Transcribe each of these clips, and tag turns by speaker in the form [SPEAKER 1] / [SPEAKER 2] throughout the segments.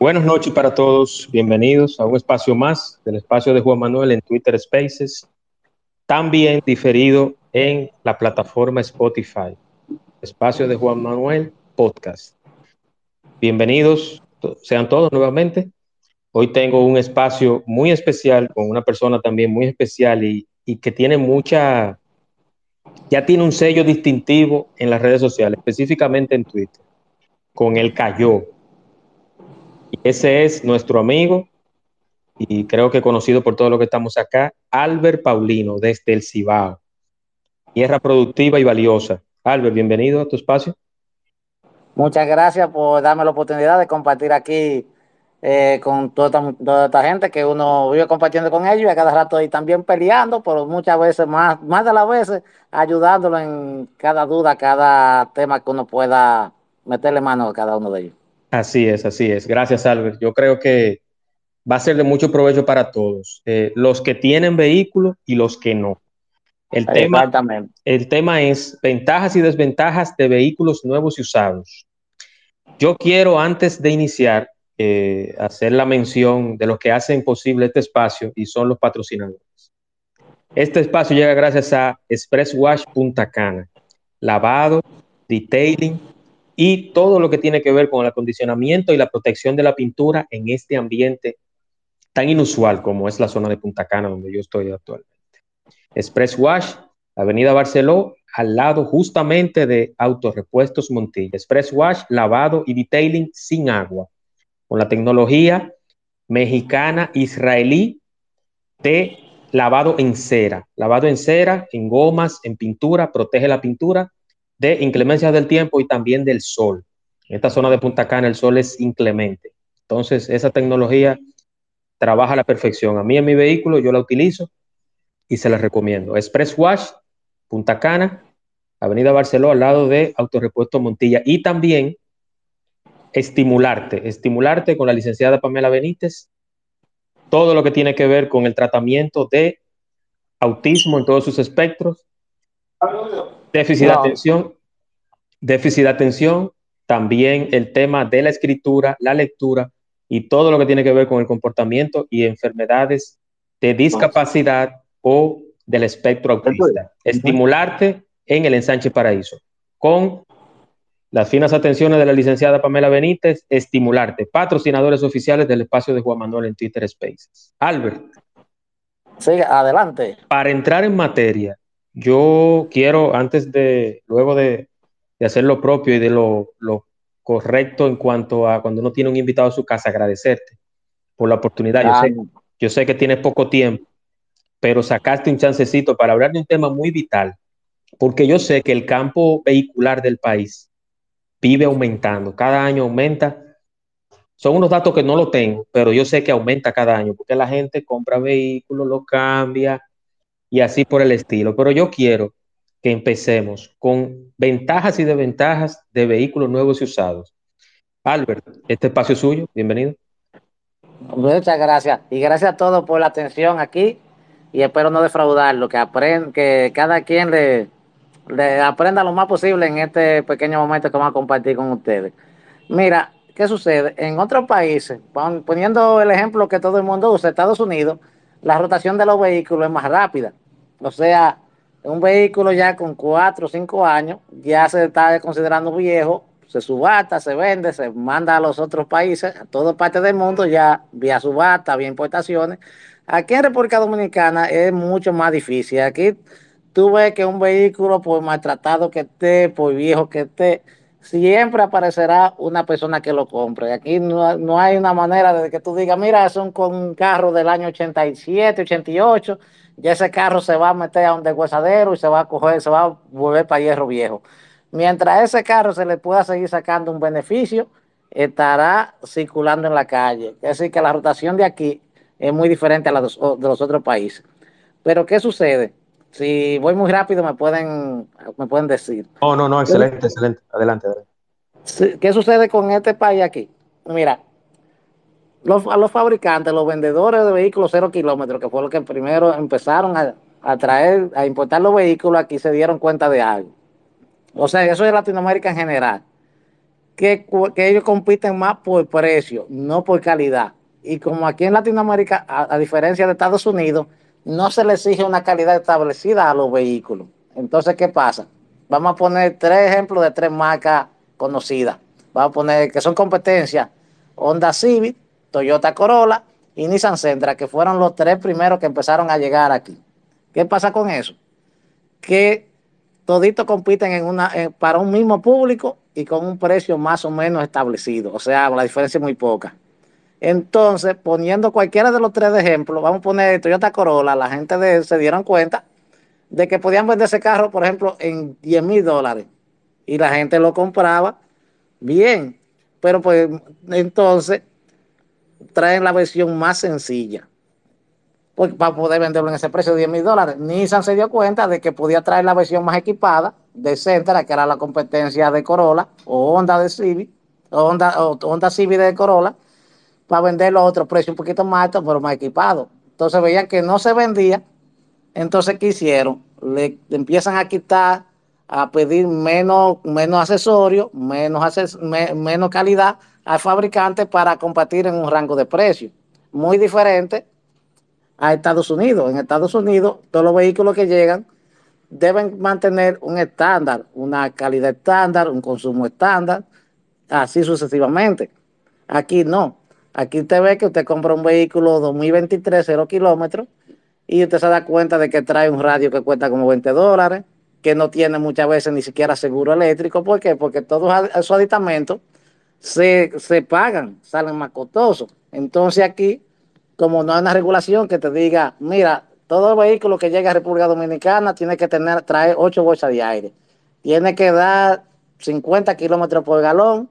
[SPEAKER 1] Buenas noches para todos, bienvenidos a un espacio más del espacio de Juan Manuel en Twitter Spaces, también diferido en la plataforma Spotify, espacio de Juan Manuel Podcast. Bienvenidos sean todos nuevamente. Hoy tengo un espacio muy especial con una persona también muy especial y, que tiene mucha, ya tiene un sello distintivo en las redes sociales, específicamente en Twitter, con el Cayó y ese es nuestro amigo y creo que conocido por todo lo que estamos acá, Albert Paulino, desde el Cibao. Tierra productiva y valiosa. Albert, bienvenido a tu espacio.
[SPEAKER 2] Muchas gracias por darme la oportunidad de compartir aquí eh, con toda esta, gente que uno vive compartiendo con ellos y a cada rato ahí también peleando, pero muchas veces, más, más de las veces, ayudándolo en cada duda, cada tema que uno pueda meterle mano a cada uno de ellos.
[SPEAKER 1] Así es, así es. Gracias, Albert. Yo creo que va a ser de mucho provecho para todos, eh, los que tienen vehículos y los que no. El tema, el tema es ventajas y desventajas de vehículos nuevos y usados. Yo quiero, antes de iniciar, eh, hacer la mención de los que hacen posible este espacio y son los patrocinadores. Este espacio llega gracias a Express Wash Punta Cana, lavado, detailing, y todo lo que tiene que ver con el acondicionamiento y la protección de la pintura en este ambiente tan inusual como es la zona de Punta Cana donde yo estoy actualmente. Express Wash, Avenida Barceló, al lado justamente de Autorepuestos Montilla. Express Wash, lavado y detailing sin agua, con la tecnología mexicana israelí de lavado en cera. Lavado en cera, en gomas, en pintura, protege la pintura de inclemencias del tiempo y también del sol. En esta zona de Punta Cana el sol es inclemente. Entonces, esa tecnología trabaja a la perfección. A mí en mi vehículo yo la utilizo y se la recomiendo. Express Wash, Punta Cana, Avenida Barceló, al lado de Autorepuesto Montilla. Y también estimularte, estimularte con la licenciada Pamela Benítez, todo lo que tiene que ver con el tratamiento de autismo en todos sus espectros, Déficit de atención, déficit de atención, también el tema de la escritura, la lectura y todo lo que tiene que ver con el comportamiento y enfermedades de discapacidad o del espectro autista. Estimularte en el ensanche paraíso. Con las finas atenciones de la licenciada Pamela Benítez, estimularte. Patrocinadores oficiales del espacio de Juan Manuel en Twitter Spaces. Albert.
[SPEAKER 2] Sí, adelante.
[SPEAKER 1] Para entrar en materia, yo quiero, antes de, luego de, hacer lo propio y de lo, correcto en cuanto a cuando uno tiene un invitado a su casa, agradecerte por la oportunidad. Yo, sé, yo sé que tienes poco tiempo, pero sacaste un chancecito para hablar de un tema muy vital, porque yo sé que el campo vehicular del país vive aumentando, cada año aumenta. Son unos datos que no lo tengo, pero yo sé que aumenta cada año, porque la gente compra vehículos, lo cambia, y así por el estilo. Pero yo quiero que empecemos con ventajas y desventajas de vehículos nuevos y usados. Albert, este espacio es suyo, bienvenido.
[SPEAKER 2] Muchas gracias y gracias a todos por la atención aquí y espero no defraudarlo, que, aprenda, que cada quien le, le aprenda lo más posible en este pequeño momento que vamos a compartir con ustedes. Mira, ¿qué sucede? En otros países, poniendo el ejemplo que todo el mundo usa, Estados Unidos, la rotación de los vehículos es más rápida. O sea, un vehículo ya con cuatro o cinco años ya se está considerando viejo, se subata, se vende, se manda a los otros países, a todas partes del mundo, ya vía subata, vía importaciones. Aquí en República Dominicana es mucho más difícil. Aquí tú ves que un vehículo, por maltratado que esté, por viejo que esté, siempre aparecerá una persona que lo compre. Aquí no, hay una manera de que tú digas, mira, es un carro del año 87, 88 ya ese carro se va a meter a un deshuesadero y se va a coger, se va a volver para hierro viejo. Mientras ese carro se le pueda seguir sacando un beneficio, estará circulando en la calle. Es decir, que la rotación de aquí es muy diferente a la de los otros países. Pero, ¿qué sucede? Si voy muy rápido, me pueden, me pueden decir.
[SPEAKER 1] Oh, no, no, excelente, excelente. Adelante, adelante.
[SPEAKER 2] ¿Qué sucede con este país aquí? Mira, los, a los fabricantes, los vendedores de vehículos cero kilómetros, que fue lo que primero empezaron a, a traer, a importar los vehículos, aquí se dieron cuenta de algo. O sea, eso es Latinoamérica en general. Que, que ellos compiten más por precio, no por calidad. Y como aquí en Latinoamérica, a, diferencia de Estados Unidos, no se le exige una calidad establecida a los vehículos. Entonces, ¿qué pasa? Vamos a poner tres ejemplos de tres marcas conocidas. Vamos a poner que son competencias. Honda Civic, Toyota Corolla y Nissan Sentra, que fueron los tres primeros que empezaron a llegar aquí. ¿Qué pasa con eso? Que toditos compiten en una, eh, para un mismo público y con un precio más o menos establecido. O sea, la diferencia es muy poca. Entonces, poniendo cualquiera de los tres ejemplos, vamos a poner Toyota Corolla, la gente de, se dieron cuenta de que podían vender ese carro, por ejemplo, en 10 mil dólares. Y la gente lo compraba bien. Pero pues entonces traen la versión más sencilla pues, para poder venderlo en ese precio de 10 mil dólares. Nissan se dio cuenta de que podía traer la versión más equipada de Sentra, que era la competencia de Corolla, o Honda de Civic, Honda, o Honda Civic de Corolla, para venderlo a otro precio un poquito más alto, pero más equipado. Entonces veían que no se vendía, entonces ¿qué hicieron? Le, empiezan a quitar, a pedir menos, menos accesorios, menos, menos calidad al fabricante para competir en un rango de precio. Muy diferente a Estados Unidos. En Estados Unidos, todos los vehículos que llegan deben mantener un estándar, una calidad estándar, un consumo estándar, así sucesivamente. Aquí no. Aquí usted ve que usted compra un vehículo 2023, 0 kilómetros, y usted se da cuenta de que trae un radio que cuesta como 20 dólares, que no tiene muchas veces ni siquiera seguro eléctrico. ¿Por qué? Porque todos esos aditamentos se, se pagan, salen más costosos. Entonces aquí como no hay una regulación que te diga, mira, todo vehículo que llegue a República Dominicana tiene que tener, traer 8 bolsas de aire, tiene que dar 50 kilómetros por galón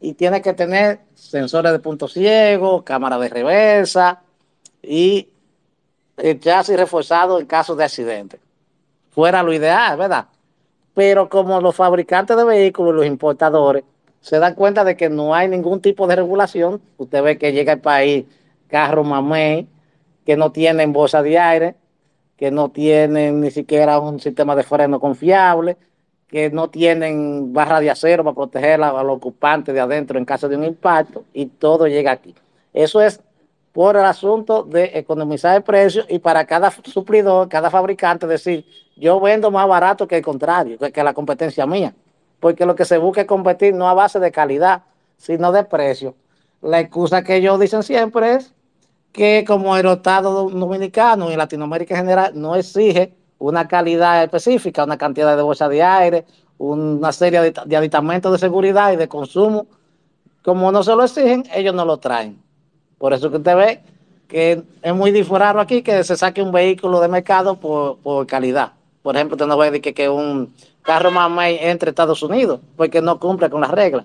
[SPEAKER 2] y tiene que tener sensores de punto ciego, cámara de reversa y el chasis reforzado en caso de accidente. Fuera lo ideal, ¿verdad? Pero como los fabricantes de vehículos, los importadores, se dan cuenta de que no hay ningún tipo de regulación, usted ve que llega al país carros mamé que no tienen bolsa de aire, que no tienen ni siquiera un sistema de freno confiable, que no tienen barra de acero para proteger a, los ocupantes de adentro en caso de un impacto, y todo llega aquí. Eso es por el asunto de economizar el precio y para cada suplidor, cada fabricante decir, yo vendo más barato que el contrario, que, que la competencia mía, porque lo que se busca es competir no a base de calidad, sino de precio. La excusa que ellos dicen siempre es que como el Estado dominicano y Latinoamérica en general no exige una calidad específica, una cantidad de bolsas de aire, una serie de, aditamentos de seguridad y de consumo, como no se lo exigen, ellos no lo traen. Por eso que usted ve que es muy diferente aquí que se saque un vehículo de mercado por, calidad. Por ejemplo, usted no ve que, que un carro más entre Estados Unidos, porque no cumple con las reglas.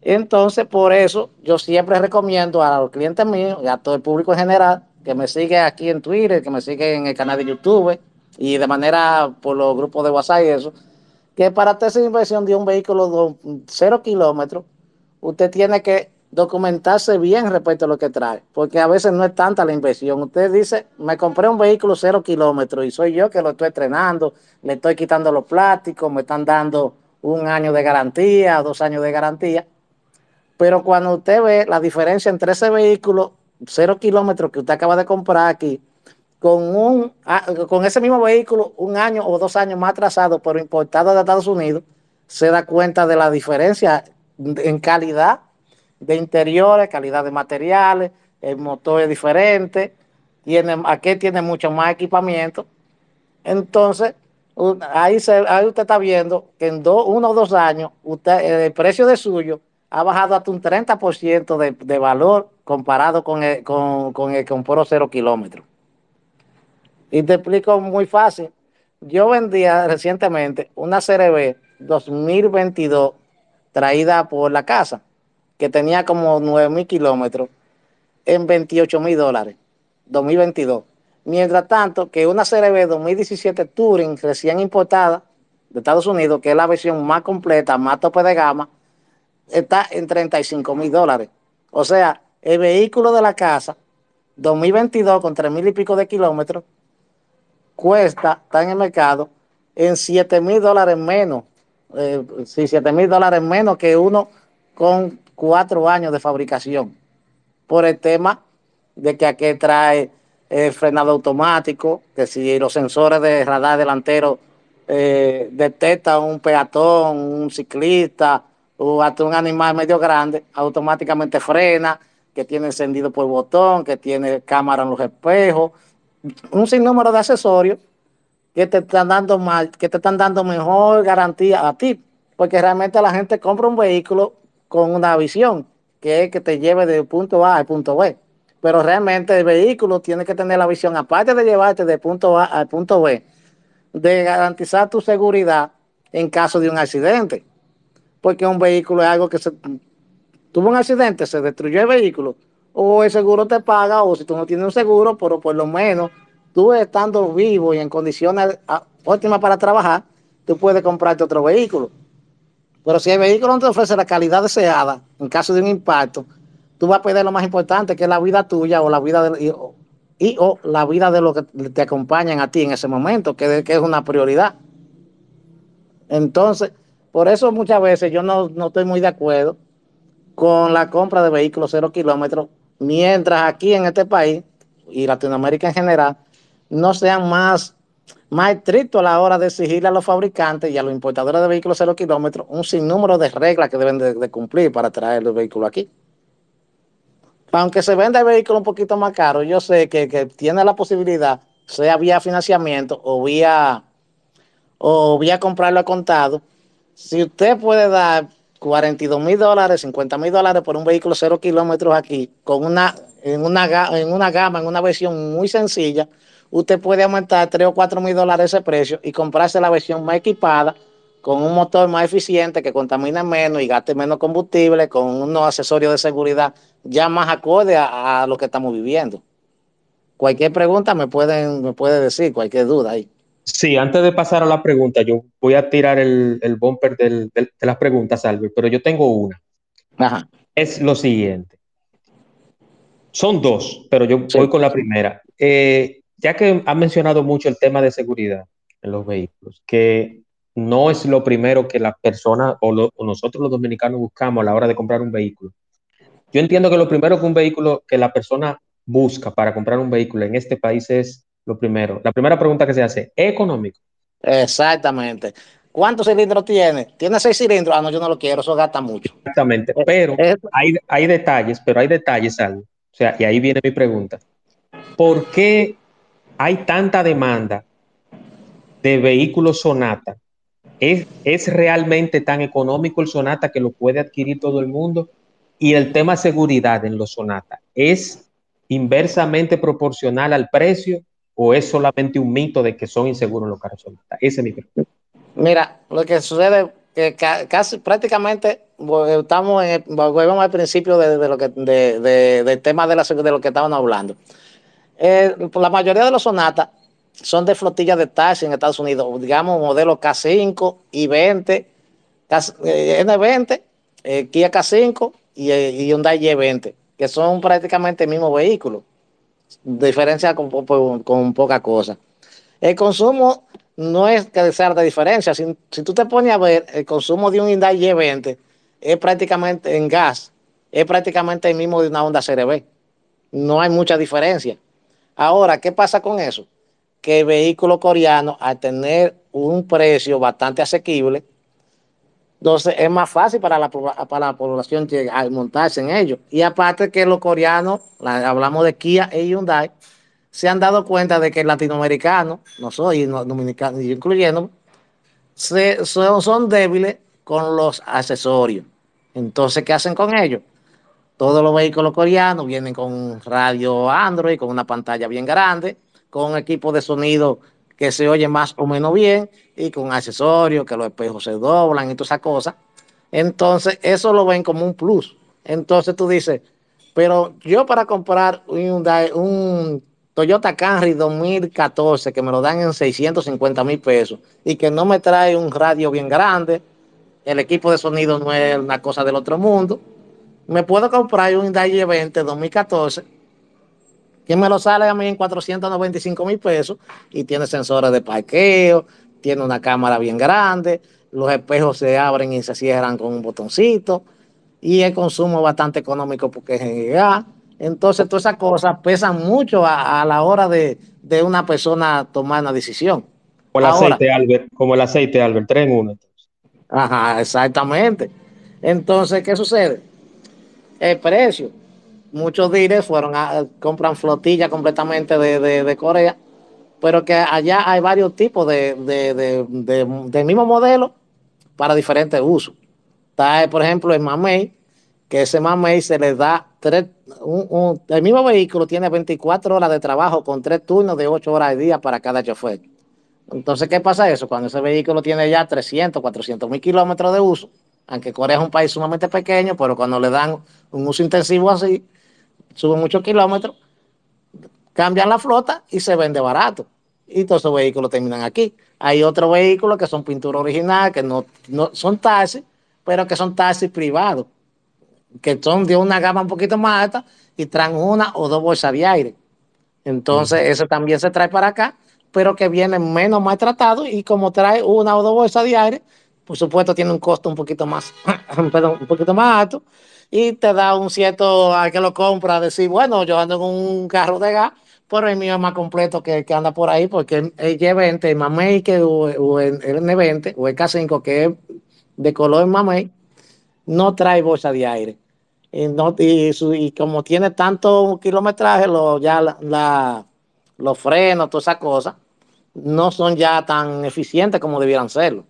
[SPEAKER 2] Entonces, por eso yo siempre recomiendo a los clientes míos y a todo el público en general que me sigue aquí en Twitter, que me sigue en el canal de YouTube y de manera por los grupos de WhatsApp y eso, que para hacer esa inversión de un vehículo de cero kilómetros, usted tiene que documentarse bien respecto a lo que trae, porque a veces no es tanta la inversión. Usted dice, me compré un vehículo cero kilómetros y soy yo que lo estoy entrenando, le estoy quitando los plásticos, me están dando un año de garantía, dos años de garantía pero cuando usted ve la diferencia entre ese vehículo, cero kilómetros que usted acaba de comprar aquí, con, un, ah, con ese mismo vehículo un año o dos años más atrasado, pero importado de Estados Unidos, se da cuenta de la diferencia en calidad de interiores, calidad de materiales, el motor es diferente, tiene, aquí tiene mucho más equipamiento. Entonces, ahí, ahí usted está viendo que en uno o dos años, el precio de suyo ha bajado hasta un 30% de, de valor comparado con el, con, con el compró cero kilómetros. Y te explico muy fácil. Yo vendía recientemente una CRB 2022 traída por la casa, que tenía como 9 mil kilómetros, en 28 mil dólares, 2022. Mientras tanto, que una CRB 2017 Touring recién importada de Estados Unidos, que es la versión más completa, más tope de gama, está en 35 mil dólares. O sea, el vehículo de la casa, 2022 con 3 mil y pico de kilómetros, cuesta, está en el mercado, en 7 mil dólares menos, eh, sí, 7 mil dólares menos que uno con cuatro años de fabricación. Por el tema de que aquí trae eh, frenado automático, que si los sensores de radar delantero eh, detectan un peatón, un ciclista o hasta un animal medio grande, automáticamente frena, que tiene encendido por botón, que tiene cámara en los espejos, un sinnúmero de accesorios que te están dando más, que te están dando mejor garantía a ti, porque realmente la gente compra un vehículo con una visión, que es que te lleve de punto A al punto B. Pero realmente el vehículo tiene que tener la visión, aparte de llevarte de punto A al punto B, de garantizar tu seguridad en caso de un accidente. Porque un vehículo es algo que se tuvo un accidente, se destruyó el vehículo, o el seguro te paga, o si tú no tienes un seguro, pero por lo menos tú estando vivo y en condiciones óptimas para trabajar, tú puedes comprarte otro vehículo. Pero si el vehículo no te ofrece la calidad deseada en caso de un impacto, tú vas a perder lo más importante, que es la vida tuya o la vida de, y, o la vida de los que te acompañan a ti en ese momento, que, que es una prioridad. Entonces, por eso muchas veces yo no, no estoy muy de acuerdo con la compra de vehículos cero kilómetros, mientras aquí en este país y Latinoamérica en general no sean más más estricto a la hora de exigirle a los fabricantes y a los importadores de vehículos cero kilómetros un sinnúmero de reglas que deben de, cumplir para traer el vehículo aquí. Aunque se venda el vehículo un poquito más caro, yo sé que, tiene la posibilidad, sea vía financiamiento o vía, o vía comprarlo a contado, si usted puede dar 42 mil dólares, 50 mil dólares por un vehículo cero kilómetros aquí, con una, en, una, en una gama, en una versión muy sencilla, usted puede aumentar 3 o 4 mil dólares ese precio y comprarse la versión más equipada con un motor más eficiente que contamine menos y gaste menos combustible, con unos accesorios de seguridad ya más acorde a, lo que estamos viviendo. Cualquier pregunta me pueden me puede decir, cualquier duda ahí.
[SPEAKER 1] Sí, antes de pasar a la pregunta, yo voy a tirar el, el bumper de las preguntas, Albert, pero yo tengo una. Ajá. Es lo siguiente. Son dos, pero yo voy con la primera. Eh, ya que ha mencionado mucho el tema de seguridad en los vehículos, que no es lo primero que la persona o, nosotros los dominicanos buscamos a la hora de comprar un vehículo. Yo entiendo que lo primero que un vehículo, que la persona busca para comprar un vehículo en este país es lo primero. La primera pregunta que se hace, ¿es económico?
[SPEAKER 2] Exactamente. ¿Cuántos cilindros tiene? ¿Tiene seis cilindros? Ah, no, yo no lo quiero, eso gasta mucho.
[SPEAKER 1] Exactamente, eh, pero hay, hay detalles, pero hay detalles, algo. O sea, y ahí viene mi pregunta. ¿Por qué hay tanta demanda de vehículos Sonata. ¿Es, ¿Es, realmente tan económico el Sonata que lo puede adquirir todo el mundo? Y el tema seguridad en los Sonata, ¿es inversamente proporcional al precio o es solamente un mito de que son inseguros los carros Sonata? Ese es mi pregunta.
[SPEAKER 2] Mira, lo que sucede que casi prácticamente volvemos al principio de, lo que de, del tema de, de lo que estábamos hablando. Eh, la mayoría de los sonatas son de flotillas de taxi en Estados Unidos, digamos modelo K5 y 20, N20, Kia K5 y, eh, y Hyundai Y20, que son prácticamente el mismo vehículo, diferencia con, con, poca cosa. El consumo no es que sea de diferencia, si, si, tú te pones a ver el consumo de un Hyundai Y20 es prácticamente en gas, es prácticamente el mismo de una Honda CRB. No hay mucha diferencia. Ahora, ¿qué pasa con eso? Que el vehículo coreano, al tener un precio bastante asequible, entonces es más fácil para la, para la población montarse en ellos. Y aparte que los coreanos, hablamos de Kia e Hyundai, se han dado cuenta de que el latinoamericano, no soy dominicano, incluyendo, son, son débiles con los accesorios. Entonces, ¿qué hacen con ellos? Todos los vehículos coreanos vienen con radio Android, con una pantalla bien grande, con un equipo de sonido que se oye más o menos bien y con accesorios, que los espejos se doblan y todas esas cosas. Entonces, eso lo ven como un plus. Entonces tú dices, pero yo para comprar un, un Toyota Camry 2014 que me lo dan en 650 mil pesos y que no me trae un radio bien grande, el equipo de sonido no es una cosa del otro mundo, me puedo comprar un Hyundai 20 2014 que me lo sale a mí en 495 mil pesos y tiene sensores de parqueo, tiene una cámara bien grande, los espejos se abren y se cierran con un botoncito y el consumo bastante económico porque es en gas entonces, todas esas cosas pesan mucho a, la hora de, una persona tomar una decisión.
[SPEAKER 1] Como el aceite, Albert, como el aceite, Albert, 3 en 1.
[SPEAKER 2] Ajá, exactamente. Entonces, ¿qué sucede? El precio. Muchos dealers fueron a compran flotilla completamente de, Corea, pero que allá hay varios tipos de, de, mismo modelo para diferentes usos. Está, por ejemplo, el Mamey, que ese Mamey se le da tres, el mismo vehículo tiene 24 horas de trabajo con tres turnos de 8 horas al día para cada chofer. Entonces, ¿qué pasa eso? Cuando ese vehículo tiene ya 300, 400 mil kilómetros de uso, aunque Corea es un país sumamente pequeño, pero cuando le dan un uso intensivo así, sube muchos kilómetros, cambian la flota y se vende barato. Y todos esos vehículos terminan aquí. Hay otros vehículos que son pintura original, que no, no son taxis, pero que son taxis privados que son de una gama un poquito más alta y traen una o dos bolsas de aire. Entonces, eso también se trae para acá, pero que viene menos maltratado y como trae una o dos bolsas de aire, por supuesto tiene un costo un poquito más, perdón, un poquito más alto y te da un cierto al que lo compra decir, bueno, yo ando con un carro de gas, pero el mío es más completo que el que anda por ahí porque el G20, el Mamey que, o, el N20 o el K5 que es de color Mamey, no trae bolsa de aire. Y, no, y, como tiene tanto kilometraje, lo, ya la, los frenos, todas esas cosas, no son ya tan eficientes como debieran serlo.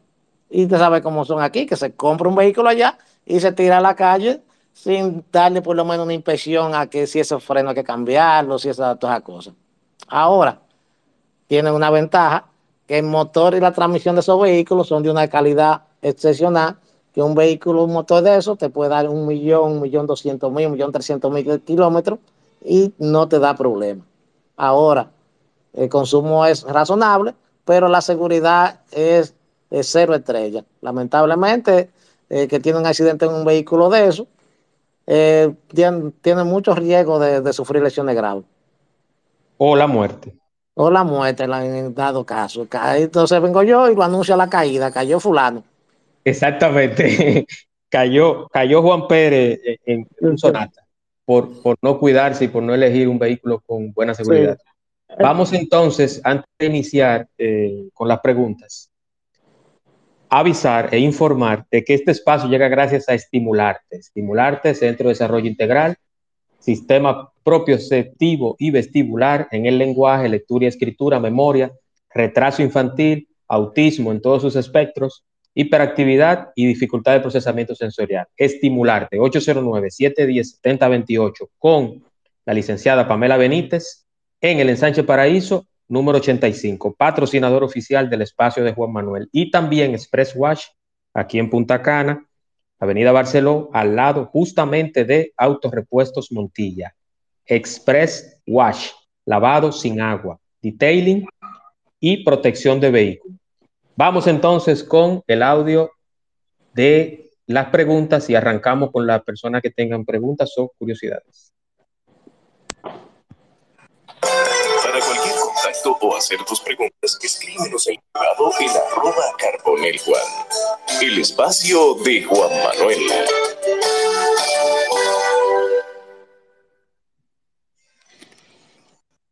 [SPEAKER 2] Y usted sabe cómo son aquí, que se compra un vehículo allá y se tira a la calle sin darle por lo menos una inspección a que si esos frenos hay que cambiarlos, si esas todas cosas. Ahora, tiene una ventaja que el motor y la transmisión de esos vehículos son de una calidad excepcional que un vehículo, un motor de eso, te puede dar un millón, un millón doscientos mil, un millón trescientos mil kilómetros y no te da problema. Ahora, el consumo es razonable, pero la seguridad es, cero estrella. Lamentablemente, eh, que tiene un accidente en un vehículo de eso, eh, tiene, tiene, mucho riesgo de, sufrir lesiones graves.
[SPEAKER 1] O la muerte.
[SPEAKER 2] O la muerte, en dado caso. Entonces vengo yo y lo anuncio la caída, cayó fulano
[SPEAKER 1] Exactamente. cayó, cayó Juan Pérez en, un sonata por, no cuidarse y por no elegir un vehículo con buena seguridad. Vamos entonces, antes de iniciar eh, con las preguntas, avisar e informar de que este espacio llega gracias a Estimularte. Estimularte, Centro de Desarrollo Integral, sistema propioceptivo y vestibular en el lenguaje, lectura y escritura, memoria, retraso infantil, autismo en todos sus espectros, hiperactividad y dificultad de procesamiento sensorial. Estimularte, 809-710-7028 con la licenciada Pamela Benítez en el ensanche Paraíso, número 85, patrocinador oficial del espacio de Juan Manuel. Y también Express Wash, aquí en Punta Cana, Avenida Barceló, al lado justamente de Autorepuestos Montilla. Express Wash, lavado sin agua, detailing y protección de vehículos. Vamos entonces con el audio de las preguntas y arrancamos con las personas que tengan preguntas o curiosidades.
[SPEAKER 3] Contacto o hacer tus preguntas, escríbenos en privado en arroba carbonel Juan. El espacio de Juan Manuel.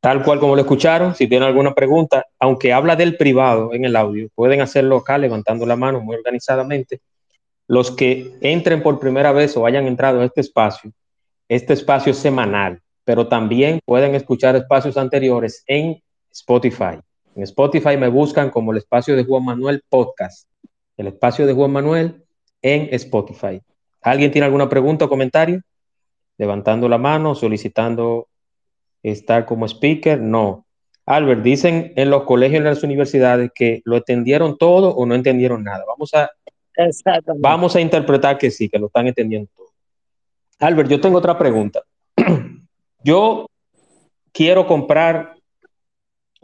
[SPEAKER 1] Tal cual como lo escucharon, si tienen alguna pregunta, aunque habla del privado en el audio, pueden hacerlo acá levantando la mano muy organizadamente. Los que entren por primera vez o hayan entrado en este espacio, este espacio es semanal, pero también pueden escuchar espacios anteriores en Spotify. En Spotify me buscan como el espacio de Juan Manuel Podcast. El espacio de Juan Manuel en Spotify. ¿Alguien tiene alguna pregunta o comentario? Levantando la mano, solicitando estar como speaker, no. Albert, dicen en los colegios y en las universidades que lo entendieron todo o no entendieron nada. Vamos a, vamos a interpretar que sí, que lo están entendiendo todo. Albert, yo tengo otra pregunta. yo quiero comprar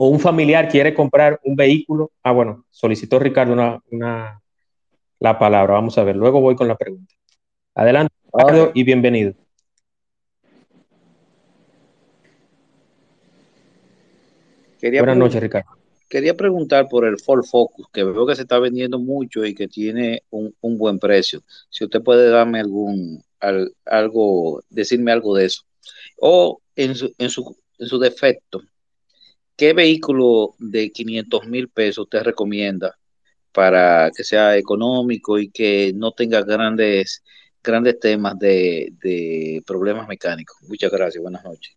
[SPEAKER 1] o un familiar quiere comprar un vehículo. Ah, bueno, solicitó Ricardo una, la palabra. Vamos a ver, luego voy con la pregunta. Adelante, Ricardo, y bienvenido.
[SPEAKER 4] Buenas noches, Ricardo. Quería preguntar por el Ford Focus, que veo que se está vendiendo mucho y que tiene un, buen precio. Si usted puede darme algún, algo, decirme algo de eso. O en su, en su, en su defecto, ¿qué vehículo de 500 mil pesos usted recomienda para que sea económico y que no tenga grandes, grandes temas de, de problemas mecánicos? Muchas gracias, buenas noches.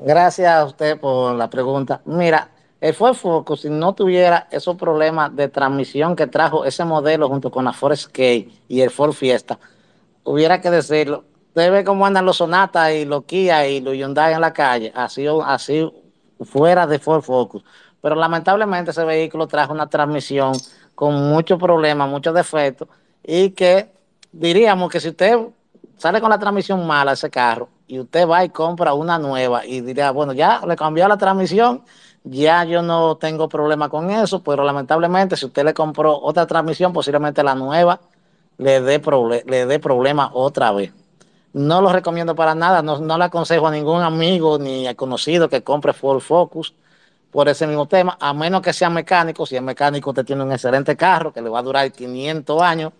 [SPEAKER 2] Gracias a usted por la pregunta. Mira, el Ford Focus, si no tuviera esos problemas de transmisión que trajo ese modelo junto con la Ford Escape y el Ford Fiesta, hubiera que decirlo. Usted ve cómo andan los Sonata y los Kia y los Hyundai en la calle, así, así fuera de Ford Focus. Pero lamentablemente ese vehículo trajo una transmisión con muchos problemas, muchos defectos y que diríamos que si usted sale con la transmisión mala ese carro y usted va y compra una nueva y diría, bueno, ya le cambió la transmisión, ya yo no tengo problema con eso, pero lamentablemente si usted le compró otra transmisión, posiblemente la nueva le dé, le dé problema otra vez. No lo recomiendo para nada, no, no le aconsejo a ningún amigo ni a conocido que compre Ford Focus por ese mismo tema, a menos que sea mecánico. Si es mecánico, usted tiene un excelente carro que le va a durar 500 años,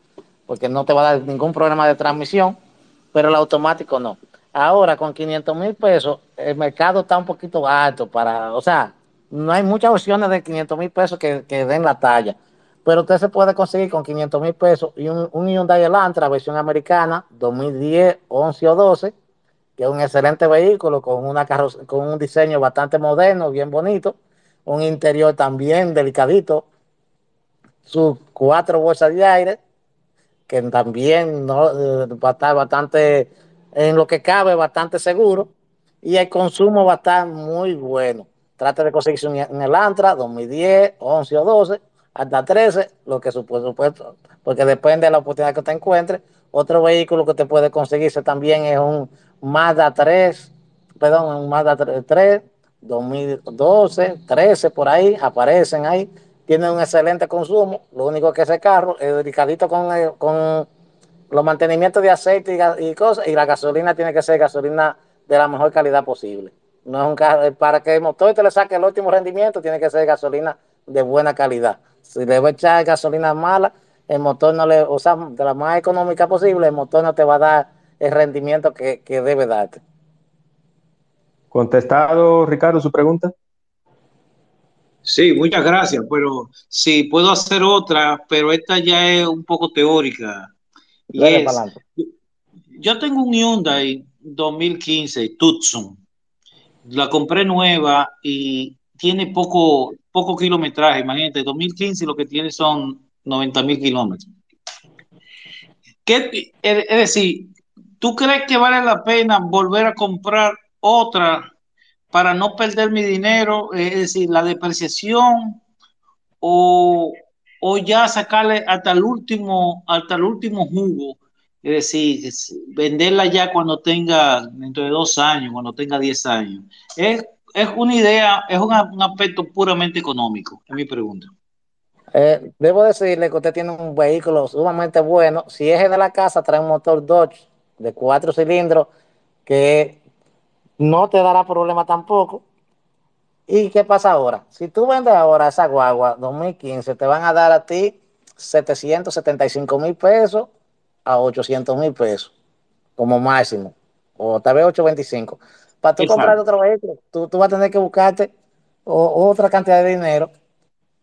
[SPEAKER 2] porque no te va a dar ningún problema de transmisión, pero el automático no. Ahora, con 500 mil pesos, el mercado está un poquito alto para, o sea, no hay muchas opciones de 500 mil pesos que, den la talla. Pero usted se puede conseguir con 500 mil pesos y un, un Hyundai Elantra, versión americana, 2010, 11 o 12, que es un excelente vehículo con, una con un diseño bastante moderno, bien bonito, un interior también delicadito, sus cuatro bolsas de aire, que también no, eh, va a estar bastante en lo que cabe bastante seguro y el consumo va a estar muy bueno. Trate de conseguirse en el Antra 2010, 11 o 12, hasta 13, lo que supuesto, porque depende de la oportunidad que te encuentre. Otro vehículo que te puede conseguirse también es un Mazda 3, perdón, un Mazda 3, 2012, 13 por ahí, aparecen ahí. Tiene un excelente consumo. Lo único que ese carro es dedicadito con, con los mantenimientos de aceite y, cosas, y la gasolina tiene que ser gasolina de la mejor calidad posible. No es un carro, eh, para que el motor te le saque el último rendimiento, tiene que ser gasolina de buena calidad. Si le voy a echar gasolina mala, el motor no le, o sea, de la más económica posible, el motor no te va a dar el rendimiento que, que debe darte.
[SPEAKER 1] ¿Contestado, Ricardo, su pregunta?
[SPEAKER 4] Sí, muchas gracias, pero sí, puedo hacer otra, pero esta ya es un poco teórica yo tengo un Hyundai 2015 Tucson. La compré nueva y tiene poco, poco kilometraje. Imagínate, 2015 lo que tiene son 90 mil kilómetros. Es decir, ¿tú crees que vale la pena volver a comprar otra para no perder mi dinero? Es decir, la depreciación o, o ya sacarle hasta el último, hasta el último jugo, es decir, venderla ya cuando tenga, dentro de dos años, cuando tenga diez años. Es, una idea, es un, aspecto puramente económico, es mi pregunta.
[SPEAKER 2] Eh, debo decirle que usted tiene un vehículo sumamente bueno. Si es de la casa, trae un motor Dodge de cuatro cilindros que no te dará problema tampoco. ¿Y qué pasa ahora? Si tú vendes ahora esa guagua 2015, te van a dar a ti 775 mil pesos a 800 mil pesos como máximo, o tal vez 825. Para tú comprar otro vehículo, tú, vas a tener que buscarte otra cantidad de dinero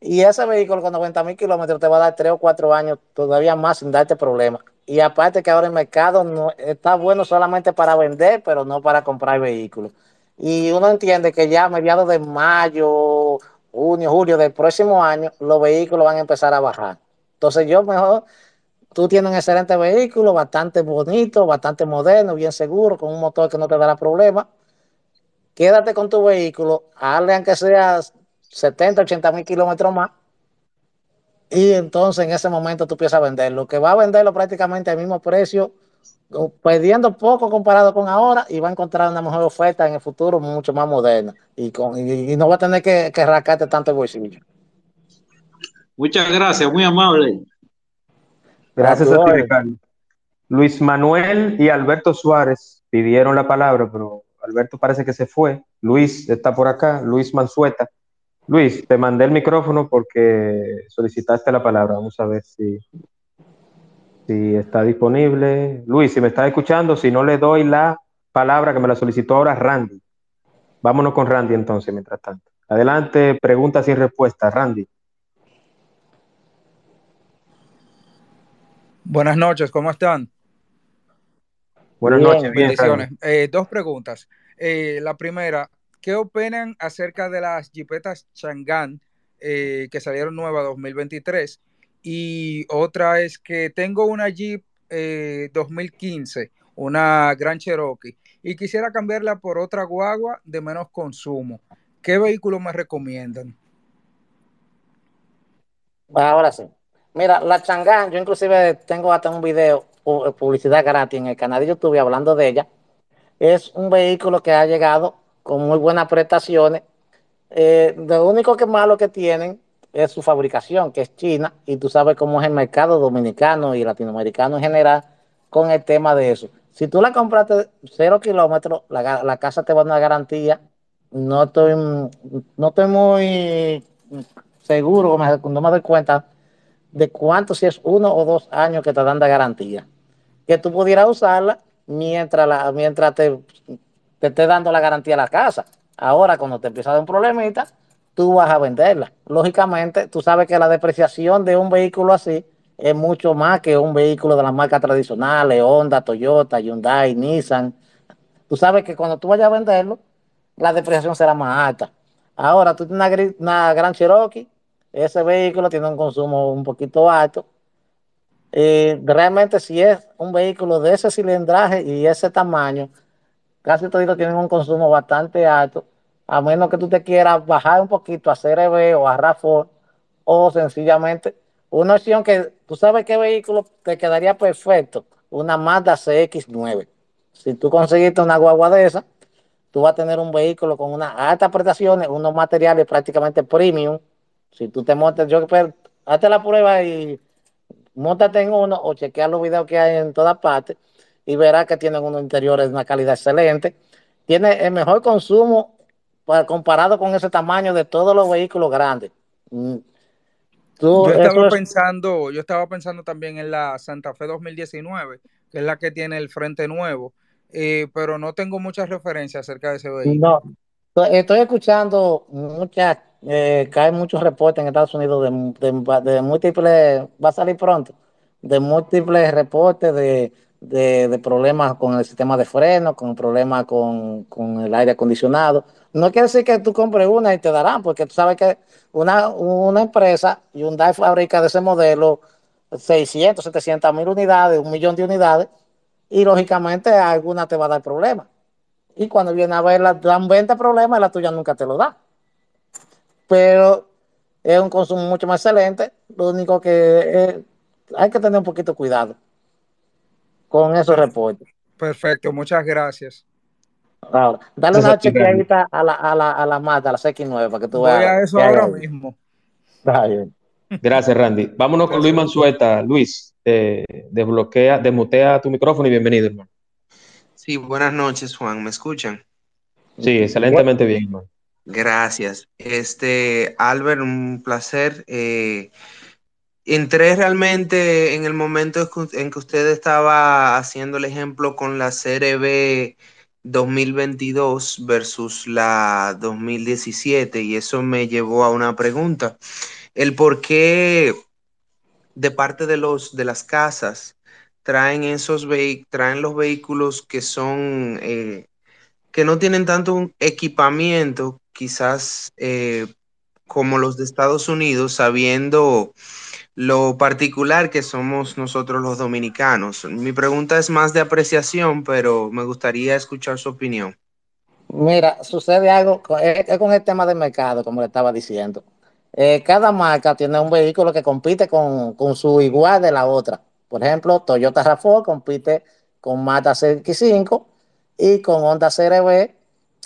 [SPEAKER 2] y ese vehículo con 90 mil kilómetros te va a dar 3 o 4 años todavía más sin darte problemas. Y aparte que ahora el mercado no está bueno solamente para vender, pero no para comprar vehículos. Y uno entiende que ya a mediados de mayo, junio, julio del próximo año, los vehículos van a empezar a bajar. Entonces yo mejor, tú tienes un excelente vehículo, bastante bonito, bastante moderno, bien seguro, con un motor que no te dará problema. Quédate con tu vehículo, hazle aunque sea 70, 80 mil kilómetros más, y entonces en ese momento tú empiezas a venderlo, que va a venderlo prácticamente al mismo precio, perdiendo poco comparado con ahora, y va a encontrar una mejor oferta en el futuro mucho más moderna, y, con, y, no va a tener que, que rascarte tanto el bolsillo.
[SPEAKER 4] Muchas gracias, muy amable.
[SPEAKER 1] Gracias a ti, Ricardo. Luis Manuel y Alberto Suárez pidieron la palabra, pero Alberto parece que se fue. Luis está por acá, Luis Mansueta. Luis, te mandé el micrófono porque solicitaste la palabra. Vamos a ver si, si está disponible. Luis, si me está escuchando, si no le doy la palabra que me la solicitó ahora Randy. Vámonos con Randy entonces, mientras tanto. Adelante, preguntas y respuestas, Randy.
[SPEAKER 5] Buenas noches, ¿cómo están?
[SPEAKER 1] Buenas noches,
[SPEAKER 5] bendiciones. Eh, dos preguntas. Eh, la primera, ¿qué opinan acerca de las jipetas Chang'an eh, que salieron nueva 2023? Y otra es que tengo una Jeep 2015, una Gran Cherokee, y quisiera cambiarla por otra guagua de menos consumo. ¿Qué vehículo me recomiendan?
[SPEAKER 2] Ahora sí. Mira, la Chang'an, yo inclusive tengo hasta un video, publicidad gratis en el canal de YouTube hablando de ella. Es un vehículo que ha llegado con muy buenas prestaciones. Eh, lo único que malo que tienen es su fabricación, que es China, y tú sabes cómo es el mercado dominicano y latinoamericano en general con el tema de eso. Si tú la compraste cero kilómetros, la, casa te va a dar una garantía. No estoy, no estoy muy seguro, no me doy cuenta de cuánto, si es uno o dos años que te dan de garantía. Que tú pudieras usarla mientras, mientras te, esté dando la garantía a la casa. Ahora, cuando te empieza a dar un problemita, tú vas a venderla. Lógicamente, tú sabes que la depreciación de un vehículo así es mucho más que un vehículo de las marcas tradicionales, Honda, Toyota, Hyundai, Nissan. Tú sabes que cuando tú vayas a venderlo, la depreciación será más alta. Ahora, tú tienes una Gran Cherokee ese vehículo tiene un consumo un poquito alto. Y realmente si es un vehículo de ese cilindraje y ese tamaño, casi todos tienen un consumo bastante alto, a menos que tú te quieras bajar un poquito a CRB o a RAFOR, o sencillamente una opción que tú sabes qué vehículo te quedaría perfecto, una Mazda CX9. Si tú conseguiste una guagua de esa, tú vas a tener un vehículo con unas altas prestaciones, unos materiales prácticamente premium, si tú te montas, yo hazte la prueba y montate en uno o chequea los videos que hay en todas partes y verás que tienen unos interiores de una calidad excelente. Tiene el mejor consumo comparado con ese tamaño de todos los vehículos grandes. Mm.
[SPEAKER 5] yo estaba pensando, yo estaba pensando también en la Santa Fe 2019, que es la que tiene el frente nuevo, eh, pero no tengo muchas referencias acerca de ese vehículo.
[SPEAKER 2] No, estoy escuchando muchas eh, caen muchos reportes en Estados Unidos de, múltiples, va a salir pronto, de múltiples reportes de, problemas con el sistema de freno, con problemas con, el aire acondicionado. No quiere decir que tú compres una y te darán, porque tú sabes que una, una empresa, Hyundai fabrica de ese modelo 600, 700 mil unidades, un millón de unidades, y lógicamente alguna te va a dar problemas. Y cuando viene a ver, la, dan 20 problemas y la tuya nunca te lo da pero es un consumo mucho más excelente. Lo único que hay que tener un poquito cuidado con esos reportes.
[SPEAKER 5] Perfecto, muchas gracias.
[SPEAKER 2] Ahora, dale una chequeadita a la, a la, a la Mazda, a la CX9, para que tú veas.
[SPEAKER 5] Voy a eso ahora mismo.
[SPEAKER 1] Gracias, Randy. Vámonos con Luis Mansueta. Luis, desbloquea, desmutea tu micrófono y bienvenido, hermano.
[SPEAKER 6] Sí, buenas noches, Juan. ¿Me escuchan?
[SPEAKER 1] Sí, excelentemente bien, hermano.
[SPEAKER 6] Gracias. Este, Albert, un placer. Eh, entré realmente en el momento en que usted estaba haciendo el ejemplo con la CRB 2022 versus la 2017 y eso me llevó a una pregunta. El por qué de parte de los de las casas traen esos traen los vehículos que son eh, que no tienen tanto equipamiento quizás eh, como los de Estados Unidos, sabiendo lo particular que somos nosotros los dominicanos. Mi pregunta es más de apreciación, pero me gustaría escuchar su opinión.
[SPEAKER 2] Mira, sucede algo es, con el tema del mercado, como le estaba diciendo. Eh, cada marca tiene un vehículo que compite con, su igual de la otra. Por ejemplo, Toyota RAV4 compite con Mazda CX5 y con Honda CRV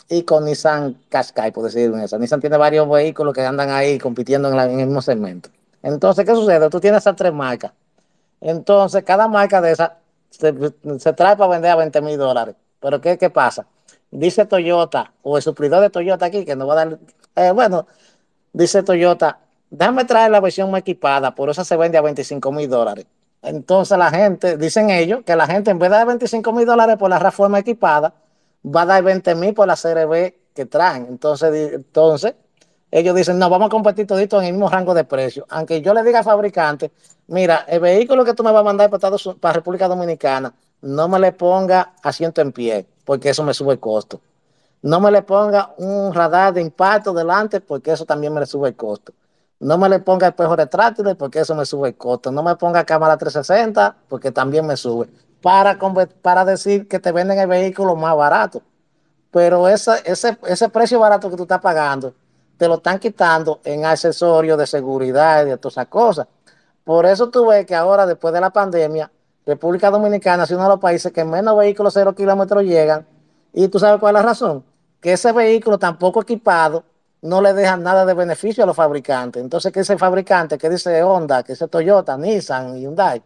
[SPEAKER 2] y con Nissan Qashqai, por decirlo eso. Nissan tiene varios vehículos que andan ahí compitiendo en, el mismo segmento. Entonces, ¿qué sucede? Tú tienes esas tres marcas. Entonces, cada marca de esas se, trae para vender a 20 mil dólares. Pero ¿qué, ¿qué pasa? Dice Toyota, o el suplidor de Toyota aquí, que no va a dar... Eh, bueno, dice Toyota, déjame traer la versión más equipada, por eso se vende a 25 mil dólares. Entonces la gente, dicen ellos, que la gente en vez de dar 25 mil dólares por la reforma equipada, va a dar 20 mil por la CRB que traen. Entonces, entonces, ellos dicen, no, vamos a competir todito en el mismo rango de precio. Aunque yo le diga al fabricante, mira, el vehículo que tú me vas a mandar para, para República Dominicana, no me le ponga asiento en pie, porque eso me sube el costo. No me le ponga un radar de impacto delante, porque eso también me le sube el costo. No me le ponga espejo retráctil, porque eso me sube el costo. No me ponga cámara 360, porque también me sube. Para, para decir que te venden el vehículo más barato. Pero ese, ese, precio barato que tú estás pagando, te lo están quitando en accesorios de seguridad y de todas esas cosas. Por eso tú ves que ahora, después de la pandemia, República Dominicana es uno de los países que menos vehículos cero kilómetros llegan. Y tú sabes cuál es la razón. Que ese vehículo tampoco equipado no le deja nada de beneficio a los fabricantes. Entonces, que ese fabricante, que dice Honda, que dice Toyota, Nissan, Hyundai,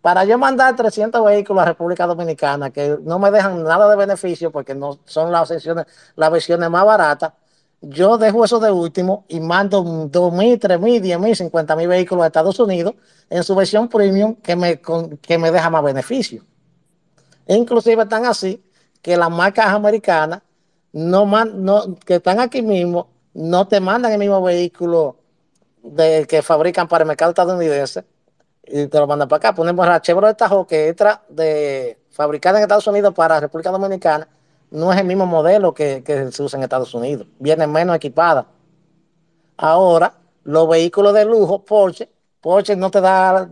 [SPEAKER 2] para yo mandar 300 vehículos a República Dominicana que no me dejan nada de beneficio porque no son las versiones, las versiones más baratas, yo dejo eso de último y mando 2.000, 3.000, 10.000, 50.000 vehículos a Estados Unidos en su versión premium que me, que me deja más beneficio. E inclusive están así que las marcas americanas no, que están aquí mismo no te mandan el mismo vehículo que fabrican para el mercado estadounidense y te lo mandan para acá. Ponemos la Chevrolet Tahoe que entra de fabricada en Estados Unidos para República Dominicana no es el mismo modelo que, se usa en Estados Unidos. Viene menos equipada. Ahora, los vehículos de lujo, Porsche, Porsche no te da,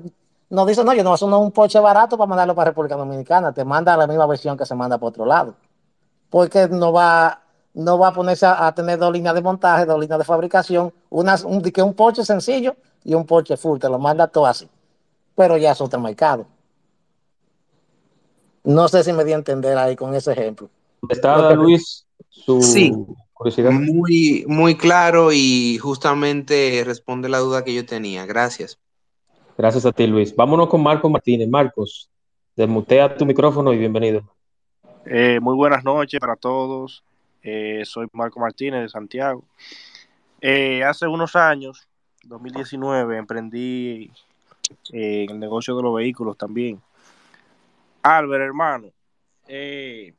[SPEAKER 2] no dice, no, yo no voy a un Porsche barato para mandarlo para República Dominicana, te manda la misma versión que se manda para otro lado. Porque no va, no va a ponerse a, tener dos líneas de montaje, dos líneas de fabricación, una, un, que un Porsche sencillo y un Porsche full, te lo manda todo así. Pero ya es otro mercado. No sé si me di a entender ahí con ese ejemplo.
[SPEAKER 1] Está Luis su
[SPEAKER 6] sí, curiosidad. Muy, muy claro y justamente responde la duda que yo tenía. Gracias.
[SPEAKER 1] Gracias a ti, Luis. Vámonos con Marcos Martínez. Marcos, desmutea tu micrófono y bienvenido.
[SPEAKER 7] Eh, muy buenas noches para todos. Eh, soy Marco Martínez de Santiago. Eh, hace unos años, 2019, emprendí el negocio de los vehículos también. Albert, hermano, eh,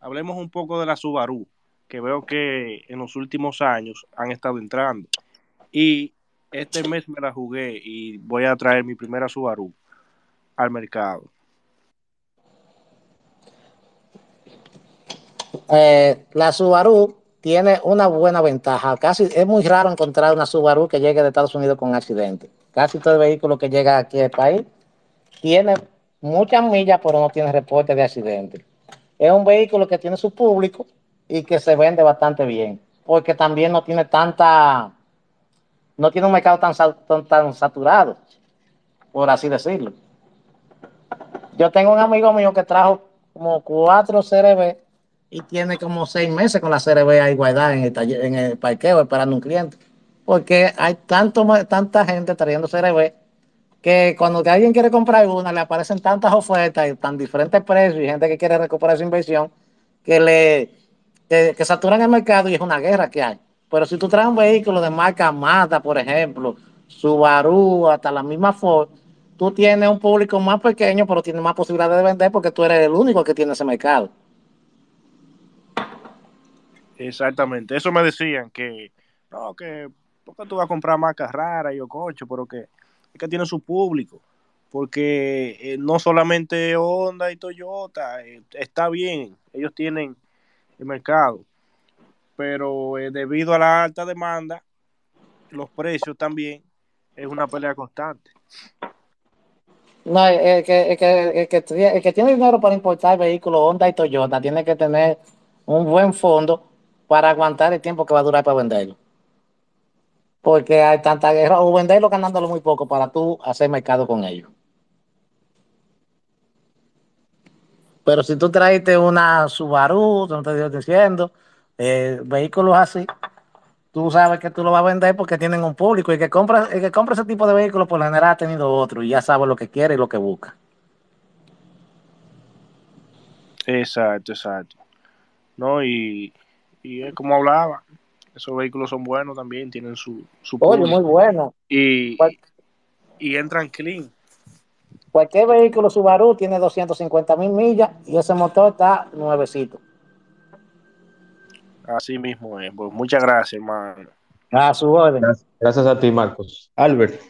[SPEAKER 7] hablemos un poco de la Subaru, que veo que en los últimos años han estado entrando. Y este mes me la jugué y voy a traer mi primera Subaru al mercado.
[SPEAKER 2] Eh, la Subaru tiene una buena ventaja. Casi es muy raro encontrar una Subaru que llegue de Estados Unidos con accidente. Casi todo el vehículo que llega aquí al país tiene muchas millas, pero no tiene reporte de accidente es un vehículo que tiene su público y que se vende bastante bien, porque también no tiene tanta, no tiene un mercado tan, tan, saturado, por así decirlo. Yo tengo un amigo mío que trajo como cuatro CRB y tiene como seis meses con la CRB ahí guardada en el, taller, en el parqueo esperando un cliente. Porque hay tanto, tanta gente trayendo CRB que cuando alguien quiere comprar una, le aparecen tantas ofertas y tan diferentes precios y gente que quiere recuperar su inversión que le que, saturan el mercado y es una guerra que hay. Pero si tú traes un vehículo de marca Mazda, por ejemplo, Subaru, hasta la misma Ford, tú tienes un público más pequeño, pero tienes más posibilidades de vender porque tú eres el único que tiene ese mercado.
[SPEAKER 7] Exactamente, eso me decían que, no, que, porque tú vas a comprar marcas raras y o pero que que tiene su público, porque eh, no solamente Honda y Toyota, eh, está bien, ellos tienen el mercado, pero eh, debido a la alta demanda, los precios también es una pelea constante.
[SPEAKER 2] No, el que, el que, el que, tiene dinero para importar vehículos Honda y Toyota tiene que tener un buen fondo para aguantar el tiempo que va a durar para venderlo. Porque hay tanta guerra, o venderlo ganándolo muy poco para tú hacer mercado con ellos. Pero si tú traiste una Subaru, no te estoy diciendo, eh, vehículos así, tú sabes que tú lo vas a vender porque tienen un público y que compra, el que compra ese tipo de vehículos por lo general ha tenido otro y ya sabe lo que quiere y lo que busca.
[SPEAKER 7] Exacto, exacto. No, y, y es como hablaba, esos vehículos son buenos también, tienen su, su
[SPEAKER 2] Oye, muy bueno.
[SPEAKER 7] Y, y entran clean.
[SPEAKER 2] Cualquier vehículo Subaru tiene 250 mil millas y ese motor está nuevecito.
[SPEAKER 7] Así mismo es. Pues muchas gracias, hermano.
[SPEAKER 2] A su orden.
[SPEAKER 1] Gracias, a ti, Marcos. Albert,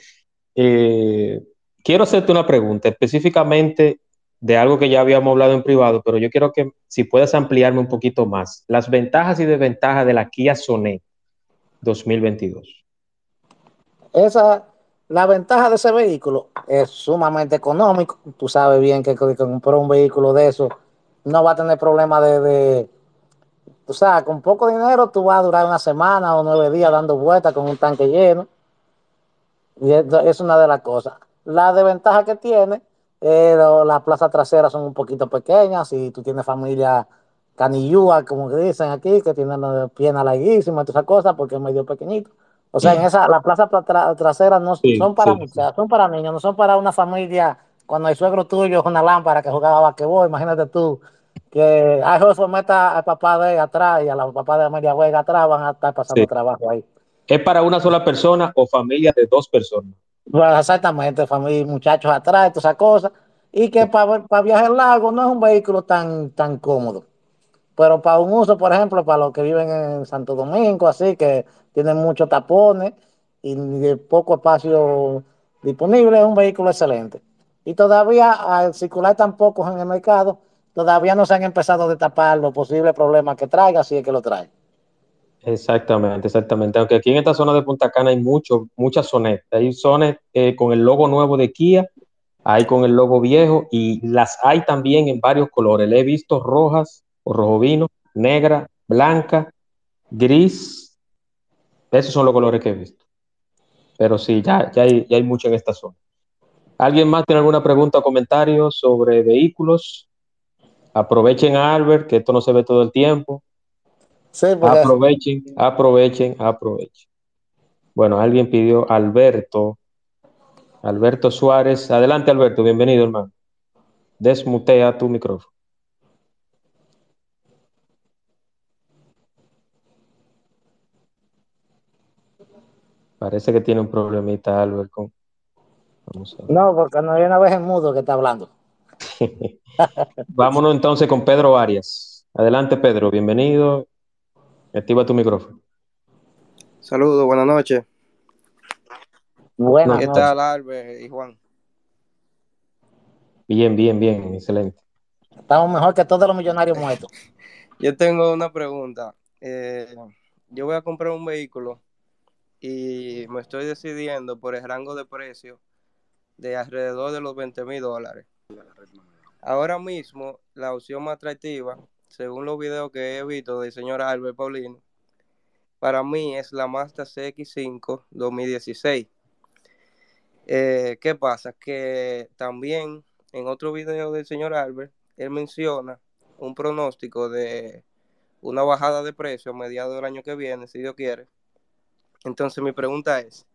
[SPEAKER 1] eh, quiero hacerte una pregunta específicamente de algo que ya habíamos hablado en privado, pero yo quiero que si puedas ampliarme un poquito más. Las ventajas y desventajas de la Kia Sonet 2022.
[SPEAKER 2] Esa, la ventaja de ese vehículo es sumamente económico. Tú sabes bien que, comprar un vehículo de eso no va a tener problema de o sea, con poco dinero tú vas a durar una semana o nueve días dando vueltas con un tanque lleno. Y es una de las cosas. La desventaja que tiene, eh, las plazas traseras son un poquito pequeñas. Si tú tienes familia canillúa, como dicen aquí, que tienen piernas larguísimas todas esas cosas, porque es medio pequeñito. O sea, en esa, las plazas traseras no son para son para niños, no son para una familia. Cuando el suegro tuyo es una lámpara que jugaba basquetbol, imagínate tú que a José meta al papá de atrás y a la papá de Amelia Huega atrás van a estar pasando trabajo ahí.
[SPEAKER 1] ¿Es para una sola persona o familia de dos personas?
[SPEAKER 2] Pues exactamente, familia, muchachos atrás, todas esas cosas. Y que para, para viajar largo no es un vehículo tan, tan cómodo. Pero para un uso, por ejemplo, para los que viven en Santo Domingo, así que tienen muchos tapones y poco espacio disponible, es un vehículo excelente. Y todavía al circular tan pocos en el mercado, todavía no se han empezado a destapar los posibles problemas que traiga, si es que lo trae.
[SPEAKER 1] Exactamente, exactamente. Aunque aquí en esta zona de Punta Cana hay mucho, muchas zonas. Hay zonas eh, con el logo nuevo de Kia, hay con el logo viejo y las hay también en varios colores. Le he visto rojas o rojo vino, negra, blanca, gris. Esos son los colores que he visto. Pero sí, ya, ya, hay, ya hay mucho en esta zona. ¿Alguien más tiene alguna pregunta o comentario sobre vehículos? Aprovechen Albert, que esto no se ve todo el tiempo. Aprovechen, aprovechen, aprovechen. Bueno, alguien pidió Alberto. Alberto Suárez. Adelante, Alberto. Bienvenido, hermano. Desmutea tu micrófono. Parece que tiene un problemita, Albert.
[SPEAKER 2] No, porque no hay una vez en mudo que está hablando.
[SPEAKER 1] Vámonos entonces con Pedro Arias. Adelante, Pedro, bienvenido. Activa tu micrófono.
[SPEAKER 8] Saludos, buenas noches.
[SPEAKER 2] Buenas
[SPEAKER 8] ¿Qué tal, Albert y Juan?
[SPEAKER 1] Bien, bien, bien, excelente.
[SPEAKER 2] Estamos mejor que todos los millonarios muertos.
[SPEAKER 8] Yo tengo una pregunta. Eh, yo voy a comprar un vehículo y me estoy decidiendo por el rango de precio de alrededor de los 20 mil dólares. Ahora mismo, la opción más atractiva, según los videos que he visto del señor Albert Paulino, para mí es la Mazda CX5 2016. Eh, ¿Qué pasa? Que también en otro video del señor Albert, él menciona un pronóstico de una bajada de precio a mediados del año que viene, si Dios quiere. Entonces mi pregunta es,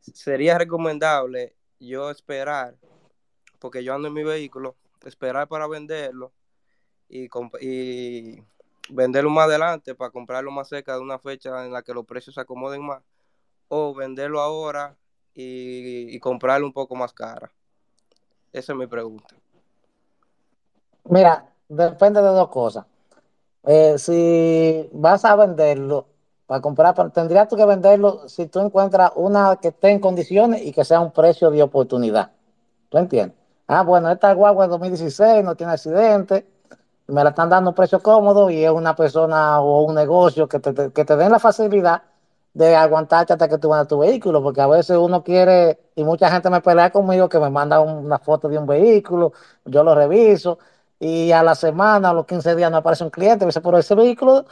[SPEAKER 8] ¿sería recomendable yo esperar, porque yo ando en mi vehículo, esperar para venderlo y, y venderlo más adelante para comprarlo más cerca de una fecha en la que los precios se acomoden más, o venderlo ahora y, comprarlo un poco más cara. Esa es mi pregunta.
[SPEAKER 2] Mira, depende de dos cosas. Eh, si vas a venderlo para comprar, tendrías tú que venderlo si tú encuentras una que esté en condiciones y que sea un precio de oportunidad. ¿Tú entiendes? Ah, bueno, esta guagua es 2016, no tiene accidente, me la están dando precio cómodo y es una persona o un negocio que te, den la facilidad de aguantarte hasta que tú a tu vehículo, porque a veces uno quiere, y mucha gente me pelea conmigo que me manda una foto de un vehículo, yo lo reviso, y a la semana, a los 15 días no aparece un cliente, dice, pero ese vehículo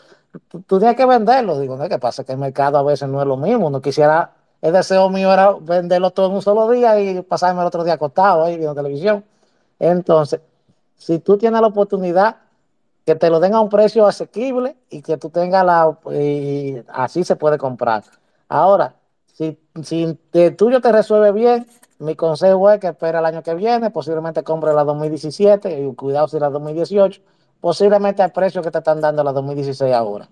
[SPEAKER 2] tú, tienes que venderlo. Digo, no, ¿qué pasa? Que el mercado a veces no es lo mismo. No quisiera, el deseo mío era venderlo todo en un solo día y pasarme el otro día acostado ahí viendo televisión. Entonces, si tú tienes la oportunidad que te lo den a un precio asequible y que tú tengas la, y así se puede comprar. Ahora, si, si el tuyo te resuelve bien, mi consejo es que espera el año que viene, posiblemente compre la 2017 y cuidado si la 2018, posiblemente al precio que te están dando la 2016 ahora.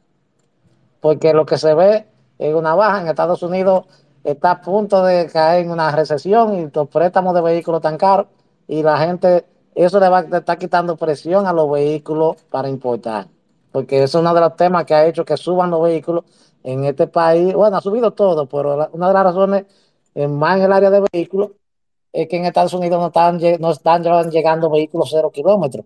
[SPEAKER 2] Porque lo que se ve es una baja en Estados Unidos está a punto de caer en una recesión y los préstamos de vehículos tan caros y la gente, eso le va a estar quitando presión a los vehículos para importar. Porque es uno de los temas que ha hecho que suban los vehículos en este país. Bueno, ha subido todo, pero una de las razones más en el área de vehículos es que en Estados Unidos no están, llegando vehículos cero kilómetros.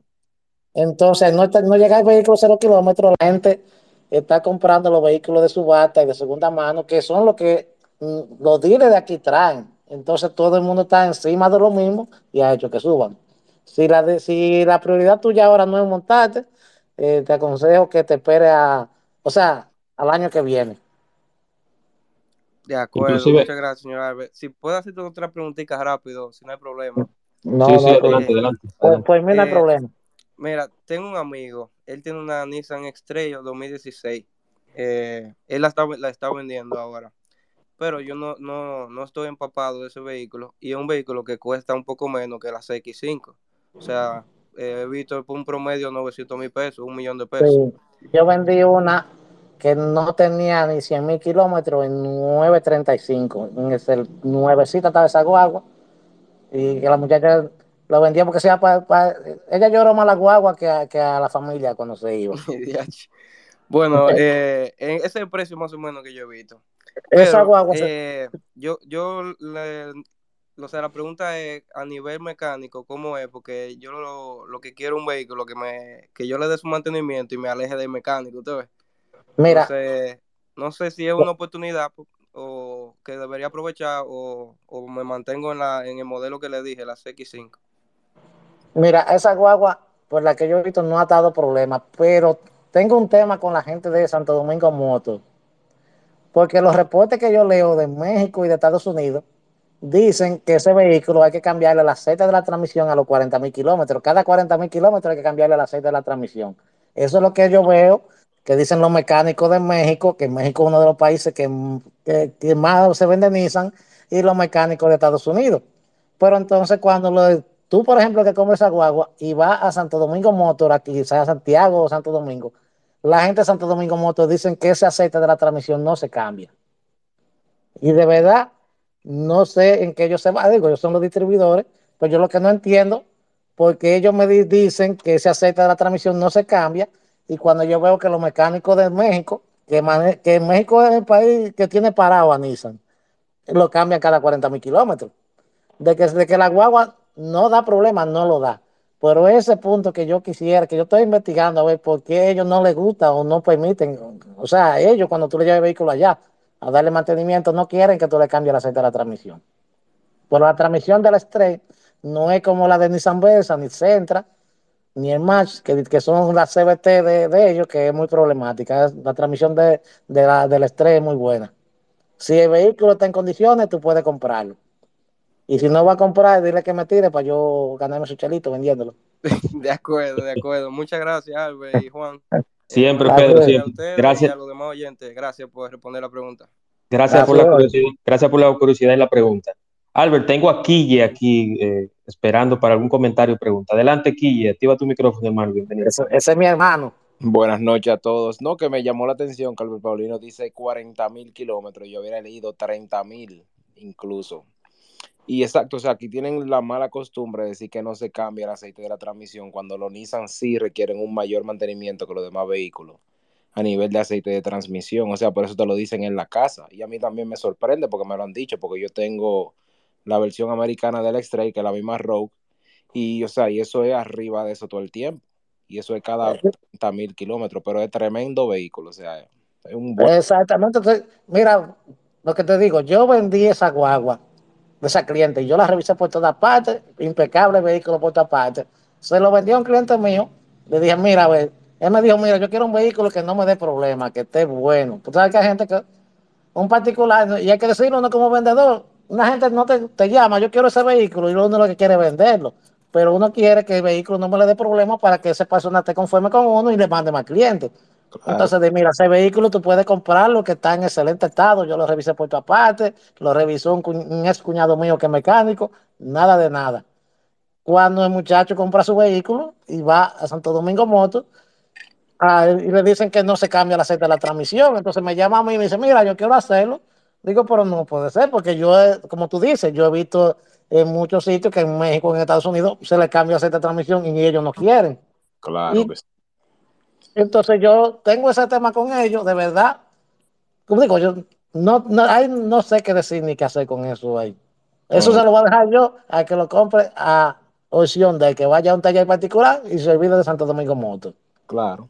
[SPEAKER 2] Entonces, no, no llega el vehículo cero kilómetros, la gente está comprando los vehículos de subasta y de segunda mano, que son lo que mm, los dealers de aquí traen. Entonces, todo el mundo está encima de lo mismo y ha hecho que suban. Si la, si la prioridad tuya ahora no es montarte, eh, te aconsejo que te espere a, o sea, al año que viene.
[SPEAKER 8] De acuerdo, muchas gracias, señora. Si puedo hacerte otra preguntita rápido, si no hay problema.
[SPEAKER 2] No, sí, sí, adelante, adelante. Pues, pues mira, no hay eh, problema.
[SPEAKER 8] Mira, tengo un amigo, él tiene una Nissan Estrella 2016. Eh, él la está, la está vendiendo ahora. Pero yo no, no, no estoy empapado de ese vehículo. Y es un vehículo que cuesta un poco menos que la CX5. O sea, he visto por un promedio 900 mil pesos, un millón de pesos.
[SPEAKER 2] Yo vendí una que no tenía ni 100 mil kilómetros en 9.35. En ese nuevecita estaba esa guagua. Y que la muchacha lo vendía porque sea para, ella lloró más la guagua que a, que a, la familia cuando se iba.
[SPEAKER 8] bueno, eh, ese es el precio más o menos que yo he visto.
[SPEAKER 2] esa guagua.
[SPEAKER 8] Eh, yo, yo o sea, la pregunta es a nivel mecánico, ¿cómo es? Porque yo lo, lo que quiero un vehículo que me que yo le dé su mantenimiento y me aleje del mecánico, ¿usted ve?
[SPEAKER 2] Mira.
[SPEAKER 8] no sé si es una oportunidad o que debería aprovechar o, me mantengo en, la, en el modelo que le dije, la CX5.
[SPEAKER 2] Mira, esa guagua por la que yo he visto no ha dado problemas, pero tengo un tema con la gente de Santo Domingo Moto, porque los reportes que yo leo de México y de Estados Unidos dicen que ese vehículo hay que cambiarle el aceite de la transmisión a los 40 mil kilómetros. Cada 40 mil kilómetros hay que cambiarle el aceite de la transmisión. Eso es lo que yo veo que dicen los mecánicos de México, que México es uno de los países que, más se vende Nissan, y los mecánicos de Estados Unidos. Pero entonces cuando lo, tú, por ejemplo, que comes esa guagua y vas a Santo Domingo Motor, aquí, sea Santiago o Santo Domingo, la gente de Santo Domingo Motor dicen que ese aceite de la transmisión no se cambia. Y de verdad, no sé en qué ellos se van, digo, ellos son los distribuidores, pero yo lo que no entiendo, porque ellos me dicen que ese aceite de la transmisión no se cambia, y cuando yo veo que los mecánicos de México, que, que México es el país que tiene parado a Nissan, lo cambian cada 40 mil kilómetros. De que, de que la guagua no da problema, no lo da. Pero ese punto que yo quisiera, que yo estoy investigando a ver por qué ellos no les gusta o no permiten, o sea, ellos cuando tú le llevas el vehículo allá a darle mantenimiento, no quieren que tú le cambies el aceite de la transmisión. Pero la transmisión del Stray no es como la de Nissan Versa ni Centra, ni el match, que, que son las CBT de, ellos, que es muy problemática. La transmisión de, la, del estrés es muy buena. Si el vehículo está en condiciones, tú puedes comprarlo. Y si no va a comprar, dile que me tire para yo ganarme su chelito vendiéndolo.
[SPEAKER 8] de acuerdo, de acuerdo. Muchas gracias, Albert y Juan.
[SPEAKER 1] Siempre, Pedro.
[SPEAKER 8] Gracias. a los demás oyentes. Gracias por responder la pregunta.
[SPEAKER 1] Gracias, por la curiosidad. Gracias por la curiosidad y la pregunta. Albert, tengo a Quille aquí eh, esperando para algún comentario o pregunta. Adelante, Quille, activa tu micrófono, hermano. Bienvenido.
[SPEAKER 2] Ese, es mi hermano.
[SPEAKER 9] Buenas noches a todos. No, que me llamó la atención que Albert Paulino dice 40 mil kilómetros. Yo hubiera leído 30 mil incluso. Y exacto, o sea, aquí tienen la mala costumbre de decir que no se cambia el aceite de la transmisión cuando los Nissan sí requieren un mayor mantenimiento que los demás vehículos a nivel de aceite de transmisión. O sea, por eso te lo dicen en la casa. Y a mí también me sorprende porque me lo han dicho, porque yo tengo la versión americana del x que es la misma Rogue, y o sea, y eso es arriba de eso todo el tiempo, y eso es cada 30 mil kilómetros, pero es tremendo vehículo, o sea, es un buen...
[SPEAKER 2] Exactamente, mira, lo que te digo, yo vendí esa guagua de esa cliente, yo la revisé por todas partes, impecable vehículo por todas partes, Se lo vendió a un cliente mío. Le dije, mira, a ver, él me dijo, mira, yo quiero un vehículo que no me dé problema, que esté bueno. Tú sabes que hay gente que, un particular, y hay que decirlo uno como vendedor, una gente no te, llama, yo quiero ese vehículo, y uno lo que quiere venderlo. Pero uno quiere que el vehículo no me le dé problema para que esa persona esté conforme con uno y le mande más clientes. Entonces, de, mira, ese vehículo tú puedes comprarlo que está en excelente estado. Yo lo revisé por tu aparte, lo revisó un, un ex cuñado mío que es mecánico, nada de nada. Cuando el muchacho compra su vehículo y va a Santo Domingo Moto, y le dicen que no se cambia el aceite de la transmisión. Entonces me llama a mí y me dice, mira, yo quiero hacerlo. Digo, pero no puede ser, porque yo, como tú dices, yo he visto en muchos sitios que en México, en Estados Unidos, se le cambia aceite de transmisión y ellos no quieren.
[SPEAKER 9] Claro
[SPEAKER 2] Entonces yo tengo ese tema con ellos, de verdad. Como digo, yo no, no, no sé qué decir ni qué hacer con eso ahí. Eso se lo voy a dejar yo a que lo compre a opción de que vaya a un taller particular y se olvide de Santo Domingo Moto.
[SPEAKER 9] Claro.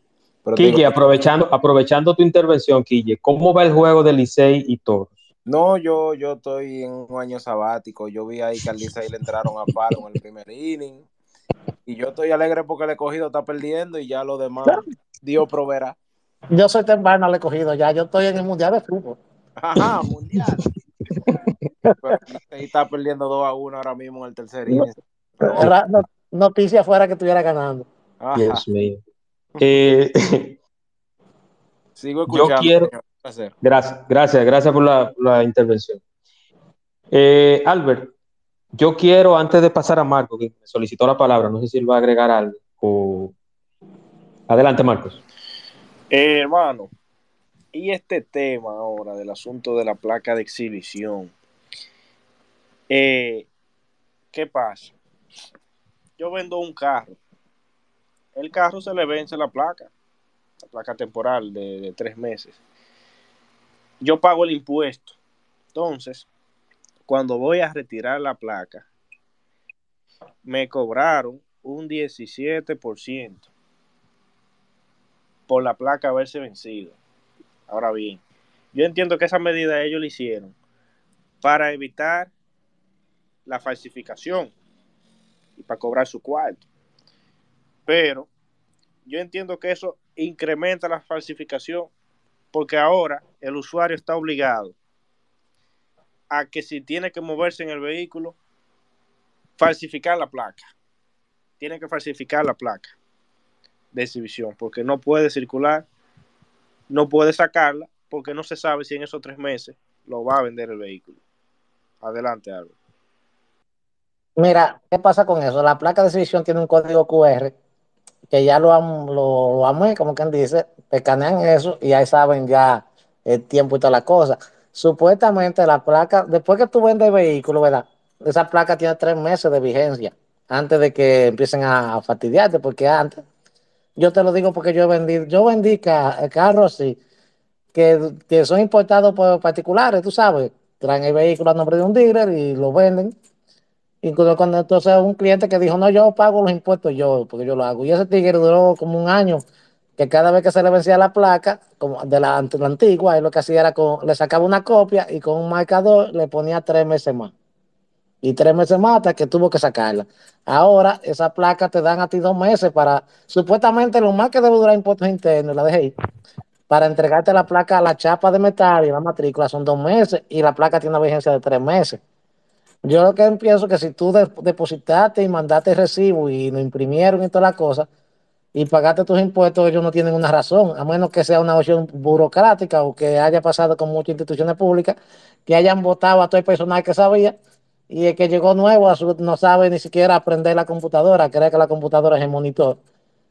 [SPEAKER 1] Quille, aprovechando, aprovechando tu intervención, Quille, ¿cómo va el juego de Licey y Toros?
[SPEAKER 9] No, yo, yo estoy en un año sabático. Yo vi ahí que al Licey le entraron a paro en el primer inning. Y yo estoy alegre porque el escogido está perdiendo y ya lo demás, Dios proveerá.
[SPEAKER 2] Yo soy temprano al escogido ya. Yo estoy en el Mundial de Fútbol.
[SPEAKER 9] Ajá, Mundial. Pero está perdiendo 2 a 1 ahora mismo en el tercer inning.
[SPEAKER 2] noticia fuera que estuviera ganando.
[SPEAKER 1] Dios mío. Eh,
[SPEAKER 9] Sigo escuchando.
[SPEAKER 1] Yo quiero. Gracias, gracias, gracias por la, intervención. Eh, Albert, yo quiero, antes de pasar a Marco, que me solicitó la palabra, no sé si él va a agregar algo. Adelante, Marcos.
[SPEAKER 7] Eh, hermano, y este tema ahora del asunto de la placa de exhibición. ¿Qué pasa? Yo vendo un carro el carro se le vence la placa, la placa temporal de, tres meses. Yo pago el impuesto. Entonces, cuando voy a retirar la placa, me cobraron un 17% por la placa haberse vencido. Ahora bien, yo entiendo que esa medida ellos la hicieron para evitar la falsificación y para cobrar su cuarto. Pero yo entiendo que eso incrementa la falsificación porque ahora el usuario está obligado a que si tiene que moverse en el vehículo, falsificar la placa. Tiene que falsificar la placa de exhibición porque no puede circular, no puede sacarla porque no se sabe si en esos tres meses lo va a vender el vehículo. Adelante, Álvaro.
[SPEAKER 2] Mira, ¿qué pasa con eso? La placa de exhibición tiene un código QR que ya lo, lo, lo amé, como quien dice, escanean eso y ahí saben ya el tiempo y toda la cosa. Supuestamente la placa, después que tú vendes el vehículo, ¿verdad? Esa placa tiene tres meses de vigencia antes de que empiecen a fastidiarte, porque antes, yo te lo digo porque yo vendí, yo vendí carros sí, que, que son importados por particulares, tú sabes, traen el vehículo a nombre de un dealer y lo venden Incluso cuando entonces un cliente que dijo, no, yo pago los impuestos yo, porque yo lo hago. Y ese tigre duró como un año, que cada vez que se le vencía la placa, como de la, antigua, él lo que hacía era, con, le sacaba una copia y con un marcador le ponía tres meses más. Y tres meses más hasta que tuvo que sacarla. Ahora, esa placa te dan a ti dos meses para, supuestamente lo más que debe durar impuestos internos, la dejé ahí, para entregarte la placa a la chapa de metal y la matrícula son dos meses y la placa tiene una vigencia de tres meses. Yo lo que pienso que si tú depositaste y mandaste recibo y lo imprimieron y toda la cosa y pagaste tus impuestos, ellos no tienen una razón, a menos que sea una opción burocrática o que haya pasado con muchas instituciones públicas, que hayan votado a todo el personal que sabía y el que llegó nuevo no sabe ni siquiera aprender la computadora, cree que la computadora es el monitor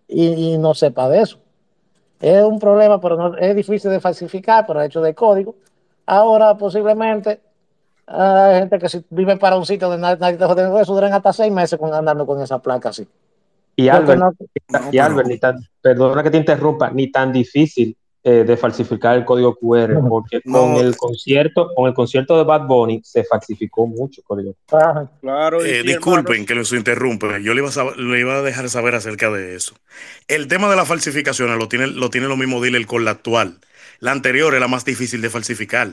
[SPEAKER 2] y, no sepa de eso. Es un problema, pero no, es difícil de falsificar por el hecho del código. Ahora posiblemente hay gente que si vive para un sitio donde nadie, te jode eso, duran hasta seis meses andando con esa placa así.
[SPEAKER 1] Y Albert, y Albert perdona que te interrumpa, ni tan difícil eh, de falsificar el código QR, porque con el concierto, con el concierto de Bad Bunny se falsificó mucho el código.
[SPEAKER 10] Claro, eh, disculpen que los interrumpe, yo le iba, a, le iba a dejar saber acerca de eso. El tema de la falsificación lo tiene lo, tiene lo mismo dealer con la actual. La anterior era más difícil de falsificar.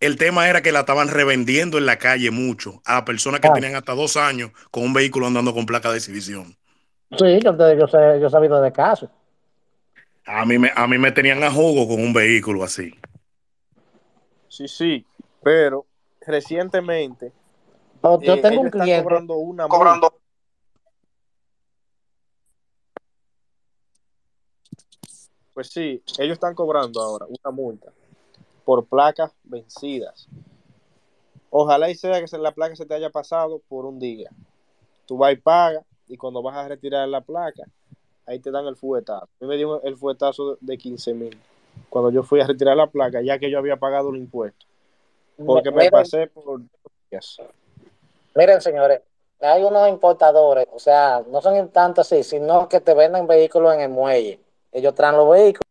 [SPEAKER 10] El tema era que la estaban revendiendo en la calle mucho a personas que tenían hasta dos años con un vehículo andando con placa de exhibición.
[SPEAKER 2] Sí, yo, yo, sé, yo he sabido de casos.
[SPEAKER 10] A mí, me, a mí me tenían a jugo con un vehículo así.
[SPEAKER 7] Sí, sí, pero recientemente
[SPEAKER 2] oh, yo eh, tengo un cliente
[SPEAKER 7] cobrando una cobrando Pues sí, ellos están cobrando ahora una multa por placas vencidas. Ojalá y sea que la placa se te haya pasado por un día. Tú vas y pagas y cuando vas a retirar la placa, ahí te dan el fuetazo. A mí me dio el fuetazo de 15 mil cuando yo fui a retirar la placa, ya que yo había pagado el impuesto. Porque me pasé por
[SPEAKER 2] Miren, señores, hay unos importadores, o sea, no son tanto así, sino que te venden vehículos en el muelle. Ellos traen los vehículos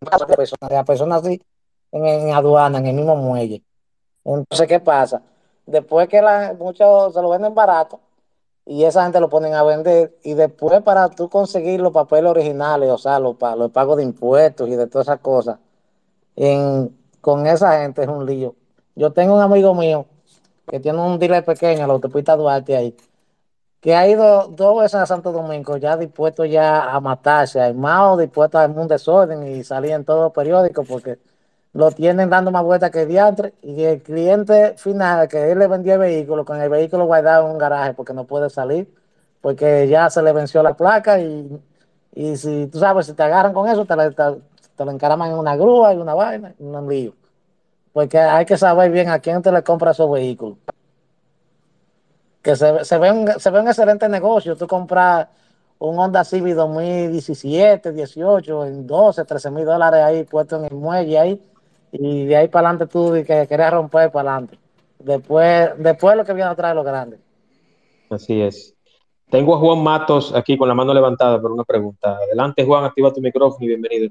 [SPEAKER 2] a personas así en, aduana, en el mismo muelle. Entonces, ¿qué pasa? Después que la, muchos se lo venden barato y esa gente lo ponen a vender y después para tú conseguir los papeles originales, o sea, los, los pagos de impuestos y de todas esas cosas, con esa gente es un lío. Yo tengo un amigo mío que tiene un dealer pequeño, la autopista Duarte ahí, que ha ido dos veces a Santo Domingo ya dispuesto ya a matarse, armado, dispuesto a un desorden y salir en todos los periódicos porque lo tienen dando más vueltas que diantre y el cliente final que él le vendió el vehículo, con el vehículo guardado en un garaje porque no puede salir, porque ya se le venció la placa y, y si tú sabes, si te agarran con eso, te, lo encaraman en una grúa y una vaina, y un lío. Porque hay que saber bien a quién te le compra esos vehículos. Que se, se, ve un, se ve un excelente negocio. Tú compras un Honda Civic 2017, 18, en 12, 13 mil dólares ahí puesto en el muelle ahí y de ahí para adelante tú que querías romper para adelante. Después, después lo que viene atrás es lo grande.
[SPEAKER 1] Así es. Tengo a Juan Matos aquí con la mano levantada por una pregunta. Adelante, Juan, activa tu micrófono y bienvenido.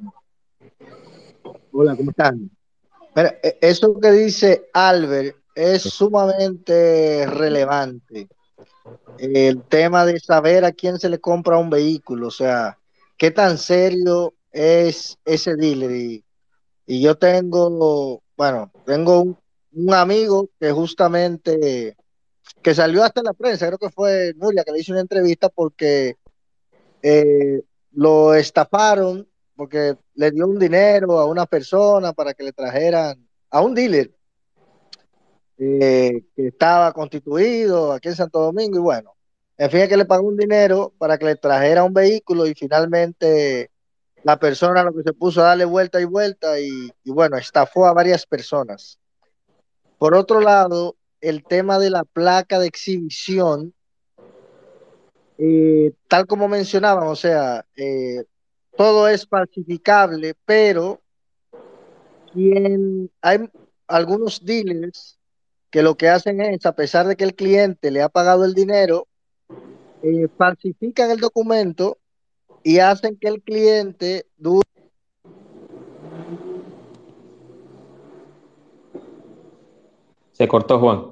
[SPEAKER 11] Hola, ¿cómo están? E, eso que dice Albert es sumamente relevante. El tema de saber a quién se le compra un vehículo, o sea, qué tan serio es ese dealer. Y y yo tengo, bueno, tengo un, amigo que justamente, que salió hasta la prensa, creo que fue Nuria, que le hizo una entrevista porque eh, lo estafaron, porque le dio un dinero a una persona para que le trajeran a un dealer eh, que estaba constituido aquí en Santo Domingo y bueno, en fin, es que le pagó un dinero para que le trajera un vehículo y finalmente la persona lo que se puso a darle vuelta y vuelta y, bueno, estafó a varias personas. Por otro lado, el tema de la placa de exhibición, eh, tal como mencionaban, o sea, eh, todo es falsificable, pero quien, hay algunos dealers que lo que hacen es, a pesar de que el cliente le ha pagado el dinero, eh, falsifican el documento y hacen que el cliente dure.
[SPEAKER 1] Se cortó, Juan.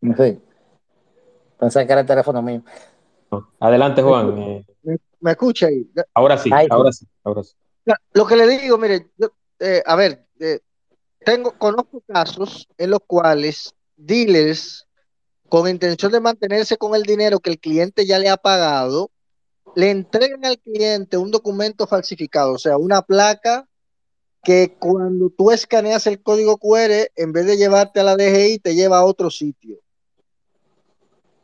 [SPEAKER 2] Sí. Pensé que era el teléfono mío.
[SPEAKER 1] Adelante, Juan.
[SPEAKER 11] ¿Me, escucha ahí?
[SPEAKER 1] Ahora sí, ahora sí, ahora sí.
[SPEAKER 11] Lo que le digo, mire, eh, a ver, eh, tengo, conozco casos en los cuales dealers, con intención de mantenerse con el dinero que el cliente ya le ha pagado, le entregan al cliente un documento falsificado, o sea, una placa que cuando tú escaneas el código QR, en vez de llevarte a la DGI, te lleva a otro sitio.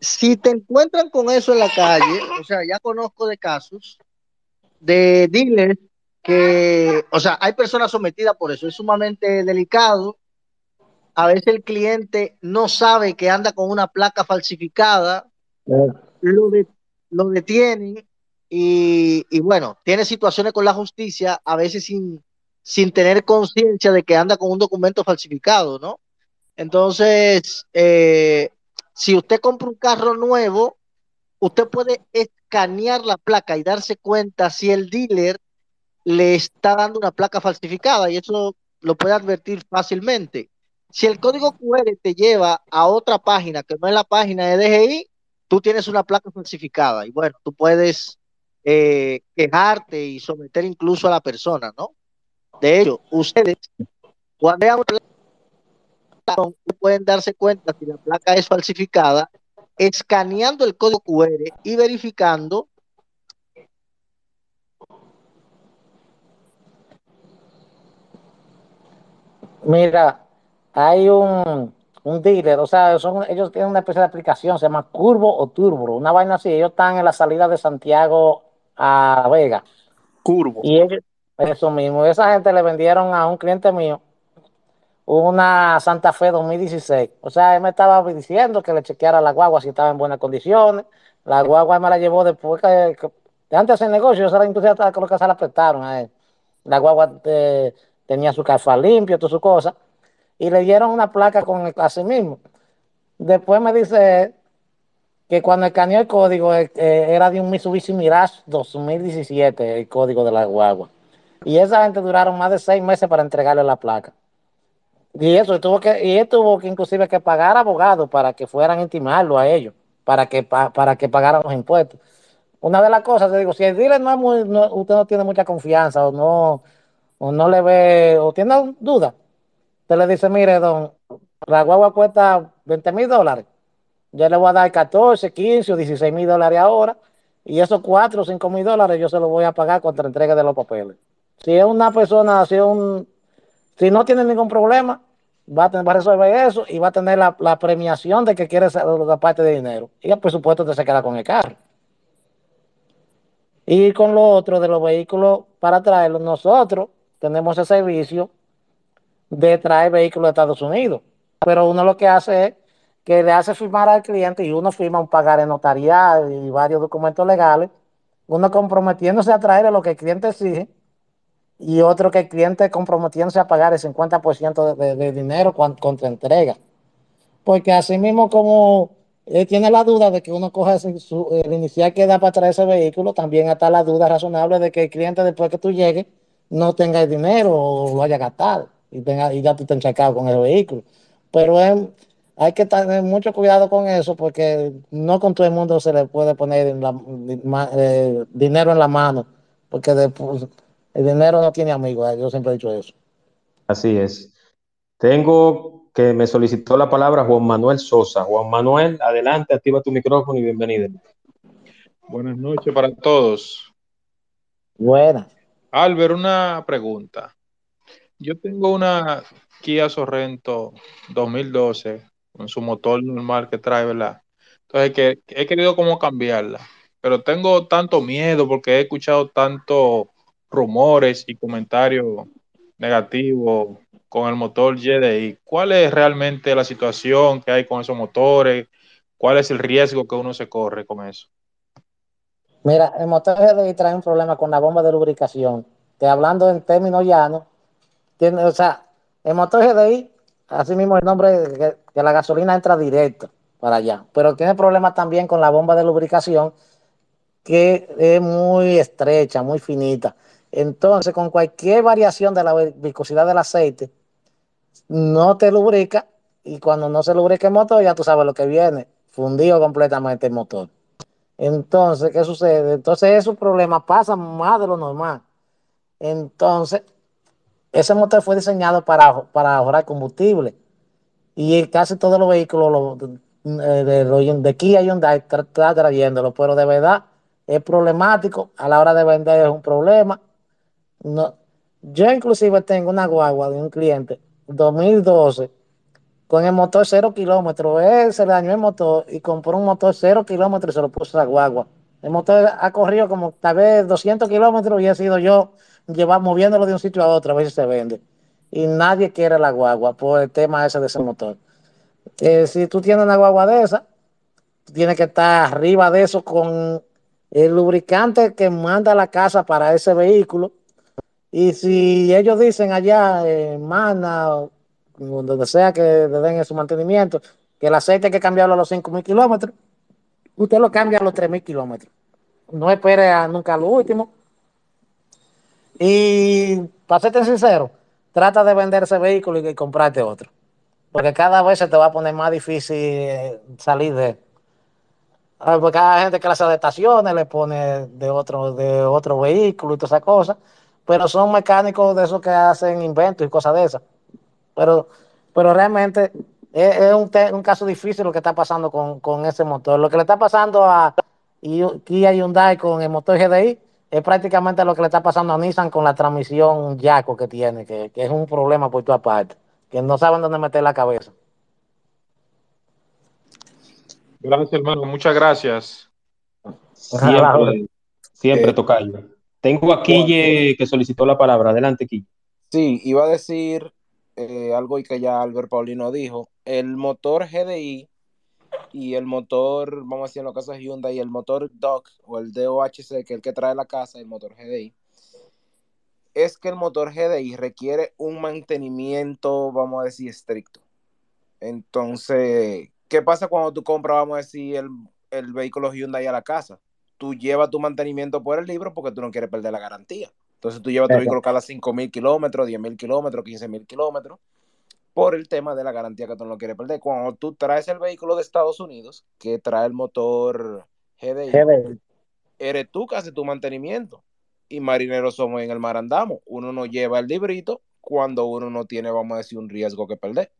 [SPEAKER 11] Si te encuentran con eso en la calle, o sea, ya conozco de casos de dealers que, o sea, hay personas sometidas por eso, es sumamente delicado. A veces el cliente no sabe que anda con una placa falsificada, lo, lo detienen y, bueno, tiene situaciones con la justicia, a veces sin, sin tener conciencia de que anda con un documento falsificado, ¿no? Entonces, eh, si usted compra un carro nuevo, usted puede escanear la placa y darse cuenta si el dealer le está dando una placa falsificada y eso lo puede advertir fácilmente. Si el código QR te lleva a otra página que no es la página de DGI, tú tienes una placa falsificada y bueno, tú puedes eh, quejarte y someter incluso a la persona, ¿no? De hecho, ustedes, cuando vean pueden darse cuenta si la placa es falsificada escaneando el código QR y verificando
[SPEAKER 2] Mira, hay un, un dealer, o sea, son, ellos tienen una especie de aplicación, se llama Curvo o Turbo, una vaina así, ellos están en la salida de Santiago a Vega.
[SPEAKER 5] Curvo.
[SPEAKER 2] Y ellos, eso mismo, esa gente le vendieron a un cliente mío una Santa Fe 2016. O sea, él me estaba diciendo que le chequeara la guagua si estaba en buenas condiciones. La guagua me la llevó después que, antes de hacer negocio, esa inclusive hasta lo que se la prestaron a él. La guagua eh, tenía su café limpio, todas sus cosas y le dieron una placa con el así mismo. Después me dice que cuando escaneó el código eh, eh, era de un Mitsubishi Mirage 2017, el código de la guagua. Y esa gente duraron más de seis meses para entregarle la placa. Y eso, tuvo que, y él tuvo que inclusive que pagar abogados para que fueran a intimarlo a ellos, para que, para que pagaran los impuestos. Una de las cosas, te digo, si el dealer no es muy, usted no tiene mucha confianza o no, o no le ve, o tiene dudas, Usted le dice, mire, don, la guagua cuesta 20 mil dólares. Yo le voy a dar 14, 15 o 16 mil dólares ahora. Y esos 4 o 5 mil dólares yo se los voy a pagar contra entrega de los papeles. Si es una persona, si, un, si no tiene ningún problema, va a, tener, va a resolver eso y va a tener la, premiación de que quiere la parte de dinero. Y por supuesto usted se queda con el carro. Y con lo otro de los vehículos para traerlos, nosotros tenemos ese servicio de traer vehículos de Estados Unidos. Pero uno lo que hace es que le hace firmar al cliente y uno firma un pagaré notarial y varios documentos legales, uno comprometiéndose a traer lo que el cliente exige y otro que el cliente comprometiéndose a pagar el 50% de, de, dinero contra entrega. Porque así mismo como él tiene la duda de que uno coja el inicial que da para traer ese vehículo, también está la duda razonable de que el cliente después que tú llegues no tenga el dinero o lo haya gastado y, tenga, y ya tú te enchacado con el vehículo. Pero hay que tener mucho cuidado con eso porque no con todo el mundo se le puede poner eh, dinero en la mano, porque después, el dinero no tiene amigos, eh, yo siempre he dicho eso.
[SPEAKER 1] Así es. Tengo que me solicitó la palabra Juan Manuel Sosa. Juan Manuel, adelante, activa tu micrófono y bienvenido.
[SPEAKER 12] Buenas noches para todos.
[SPEAKER 2] Buenas.
[SPEAKER 12] Albert, una pregunta. Yo tengo una Kia Sorrento 2012 con su motor normal que trae, ¿verdad? Entonces que he querido como cambiarla, pero tengo tanto miedo porque he escuchado tantos rumores y comentarios negativos con el motor GDI. ¿Cuál es realmente la situación que hay con esos motores? ¿Cuál es el riesgo que uno se corre con eso?
[SPEAKER 2] Mira, el motor GDI trae un problema con la bomba de lubricación, que hablando en términos llanos, o sea, el motor GDI, así mismo el nombre, que, la gasolina entra directo para allá, pero tiene problemas también con la bomba de lubricación, que es muy estrecha, muy finita. Entonces, con cualquier variación de la viscosidad del aceite, no te lubrica y cuando no se lubrica el motor, ya tú sabes lo que viene, fundido completamente el motor. Entonces, ¿qué sucede? Entonces, esos problemas pasan más de lo normal. Entonces, ese motor fue diseñado para, para ahorrar combustible y casi todos los vehículos eh, de, de, Kia y Hyundai están trayéndolo, pero de verdad es problemático, a la hora de vender es un problema. No, yo inclusive tengo una guagua de un cliente 2012 con el motor cero kilómetros, él se le dañó el motor y compró un motor cero kilómetros y se lo puso a la guagua. El motor ha corrido como tal vez 200 kilómetros y he sido yo llevar, moviéndolo de un sitio a otro a si se vende. Y nadie quiere la guagua por el tema ese de ese motor. Eh, si tú tienes una guagua de esa, tienes que estar arriba de eso con el lubricante que manda la casa para ese vehículo. Y si ellos dicen allá en Mana, donde sea que le den su mantenimiento, que el aceite hay que cambiarlo a los 5.000 kilómetros, usted lo cambia a los 3.000 kilómetros. No espere a nunca lo último y para serte sincero, trata de vender ese vehículo y comprarte otro. Porque cada vez se te va a poner más difícil eh, salir de. Ah, porque hay gente que las adaptaciones le pone de otro, de otro vehículo y todas esas cosas. Pero son mecánicos de esos que hacen inventos y cosas de esas. Pero, pero realmente es, un, caso difícil lo que está pasando con, ese motor. Lo que le está pasando a Kia Hyundai con el motor GDI es prácticamente lo que le está pasando a Nissan con la transmisión Yaco que tiene, que, es un problema por tu aparte, que no saben dónde meter la cabeza.
[SPEAKER 12] Gracias, hermano. Muchas gracias.
[SPEAKER 1] Siempre, siempre eh, toca Tengo a Quille que solicitó la palabra. Adelante, Quille.
[SPEAKER 9] Sí, iba a decir eh, algo y que ya Albert Paulino dijo. El motor GDI y el motor, vamos a decir en los casos de Hyundai, y el motor DOC o el DOHC, que es el que trae la casa, el motor GDI, es que el motor GDI requiere un mantenimiento, vamos a decir, estricto. Entonces, ¿qué pasa cuando tú compras, vamos a decir, el, el vehículo Hyundai a la casa? Tú llevas tu mantenimiento por el libro porque tú no quieres perder la garantía. Entonces tú llevas tu vehículo cada 5.000 kilómetros, 10.000 kilómetros, 15.000 kilómetros por el tema de la garantía que tú no quieres perder. Cuando tú traes el vehículo de Estados Unidos, que trae el motor GDI, eres tú que haces tu mantenimiento. Y marineros somos en el mar andamos. Uno no lleva el librito cuando uno no tiene, vamos a decir, un riesgo que perder.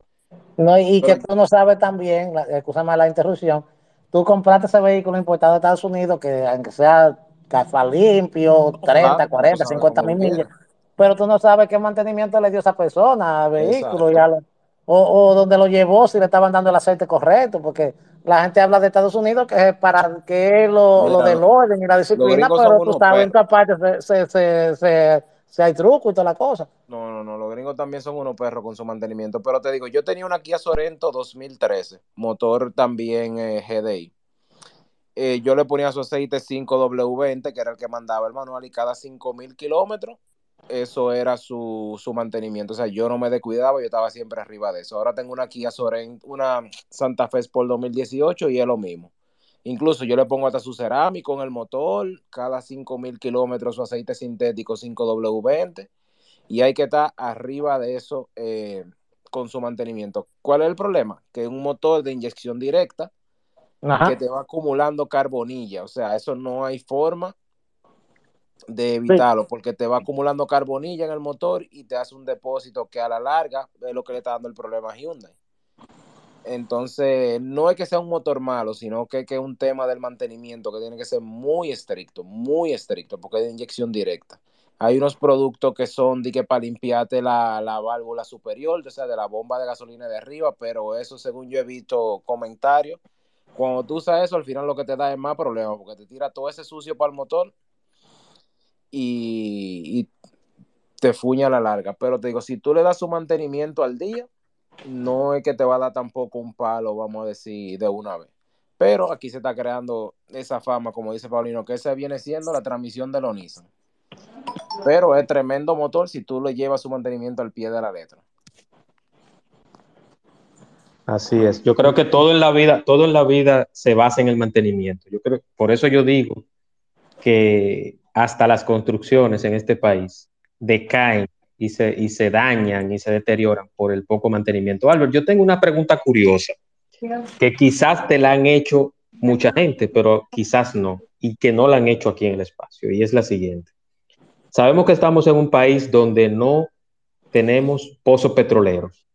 [SPEAKER 2] No, y que tú no sabes también, escúchame la interrupción, tú compraste ese vehículo importado de Estados Unidos, que aunque sea caza limpio, 30, 40, 50 mil millas pero tú no sabes qué mantenimiento le dio esa persona al vehículo o, o donde lo llevó, si le estaban dando el aceite correcto, porque la gente habla de Estados Unidos que es para que lo, lo del orden y la disciplina, pero tú sabes, en parte se, se, se, se, hay truco y toda la cosa.
[SPEAKER 9] No, no, no, los gringos también son unos perros con su mantenimiento, pero te digo, yo tenía una Kia Sorento 2013, motor también eh, GDI. Eh, yo le ponía su aceite 5W20, que era el que mandaba el manual, y cada 5000 kilómetros eso era su, mantenimiento. O sea, yo no me descuidaba, yo estaba siempre arriba de eso. Ahora tengo una Kia Sorento, una Santa Fe Sport 2018 y es lo mismo. Incluso yo le pongo hasta su cerámico en el motor, cada 5000 kilómetros su aceite sintético 5W20 y hay que estar arriba de eso eh, con su mantenimiento. ¿Cuál es el problema? Que es un motor de inyección directa que te va acumulando carbonilla, o sea, eso no hay forma de evitarlo, porque te va acumulando carbonilla en el motor y te hace un depósito que a la larga es lo que le está dando el problema a Hyundai. Entonces, no es que sea un motor malo, sino que, es un tema del mantenimiento que tiene que ser muy estricto, muy estricto, porque es de inyección directa. Hay unos productos que son de que para limpiarte la, la, válvula superior, o sea, de la bomba de gasolina de arriba, pero eso, según yo he visto comentarios, cuando tú usas eso, al final lo que te da es más problema, porque te tira todo ese sucio para el motor y, te fuña a la larga. Pero te digo, si tú le das su mantenimiento al día, no es que te va a dar tampoco un palo, vamos a decir, de una vez. Pero aquí se está creando esa fama, como dice Paulino, que ese viene siendo la transmisión de los Nissan. Pero es tremendo motor si tú le llevas su mantenimiento al pie de la letra.
[SPEAKER 1] Así es. Yo creo que todo en la vida, todo en la vida se basa en el mantenimiento. Yo creo, por eso yo digo que hasta las construcciones en este país decaen y se, y se dañan y se deterioran por el poco mantenimiento. Albert, yo tengo una pregunta curiosa que quizás te la han hecho mucha gente, pero quizás no, y que no la han hecho aquí en el espacio, y es la siguiente. Sabemos que estamos en un país donde no tenemos pozos petroleros.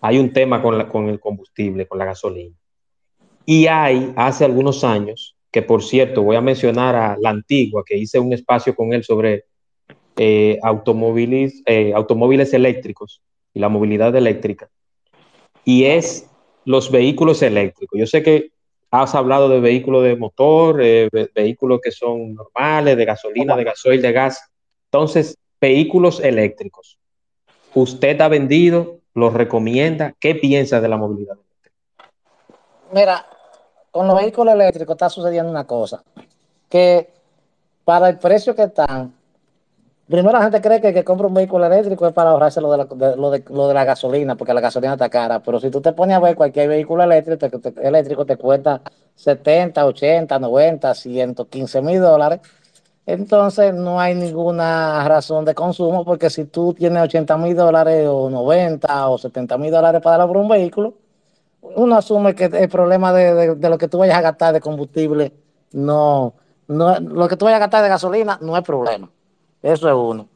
[SPEAKER 1] Hay un tema con, la, con el combustible, con la gasolina. Y hay, hace algunos años, que por cierto voy a mencionar a la antigua, que hice un espacio con él sobre eh, automóviles, eh, automóviles eléctricos y la movilidad eléctrica, y es los vehículos eléctricos. Yo sé que has hablado de vehículos de motor, eh, vehículos que son normales, de gasolina, de gasoil, de gas. Entonces, vehículos eléctricos. ¿Usted ha vendido? ¿Los recomienda? ¿Qué piensa de la movilidad eléctrica?
[SPEAKER 2] Mira, con los vehículos eléctricos está sucediendo una cosa, que para el precio que están, primero la gente cree que el que compra un vehículo eléctrico es para ahorrarse lo de, la, lo, de, la gasolina, porque la gasolina está cara, pero si tú te pones a ver cualquier vehículo eléctrico, te, eléctrico te cuesta 70, 80, 90, 115 mil dólares, entonces no hay ninguna razón de consumo, porque si tú tienes 80 mil dólares o 90 o 70 mil dólares para un vehículo, uno asume que el problema de, lo que tú vayas a gastar de combustible, no, no, lo que tú vayas a gastar de gasolina no es problema. Eso es uno.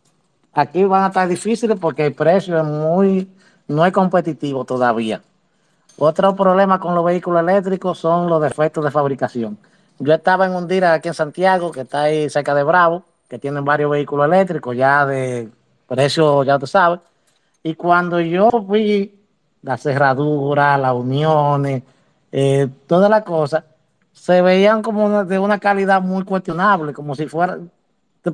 [SPEAKER 2] Aquí van a estar difíciles porque el precio es muy, no es competitivo todavía. Otro problema con los vehículos eléctricos son los defectos de fabricación. Yo estaba en un día aquí en Santiago, que está ahí cerca de Bravo, que tienen varios vehículos eléctricos ya de precio, ya tú sabes. Y cuando yo vi la cerradura, las uniones, eh, todas las cosas, se veían como de una calidad muy cuestionable, como si fuera,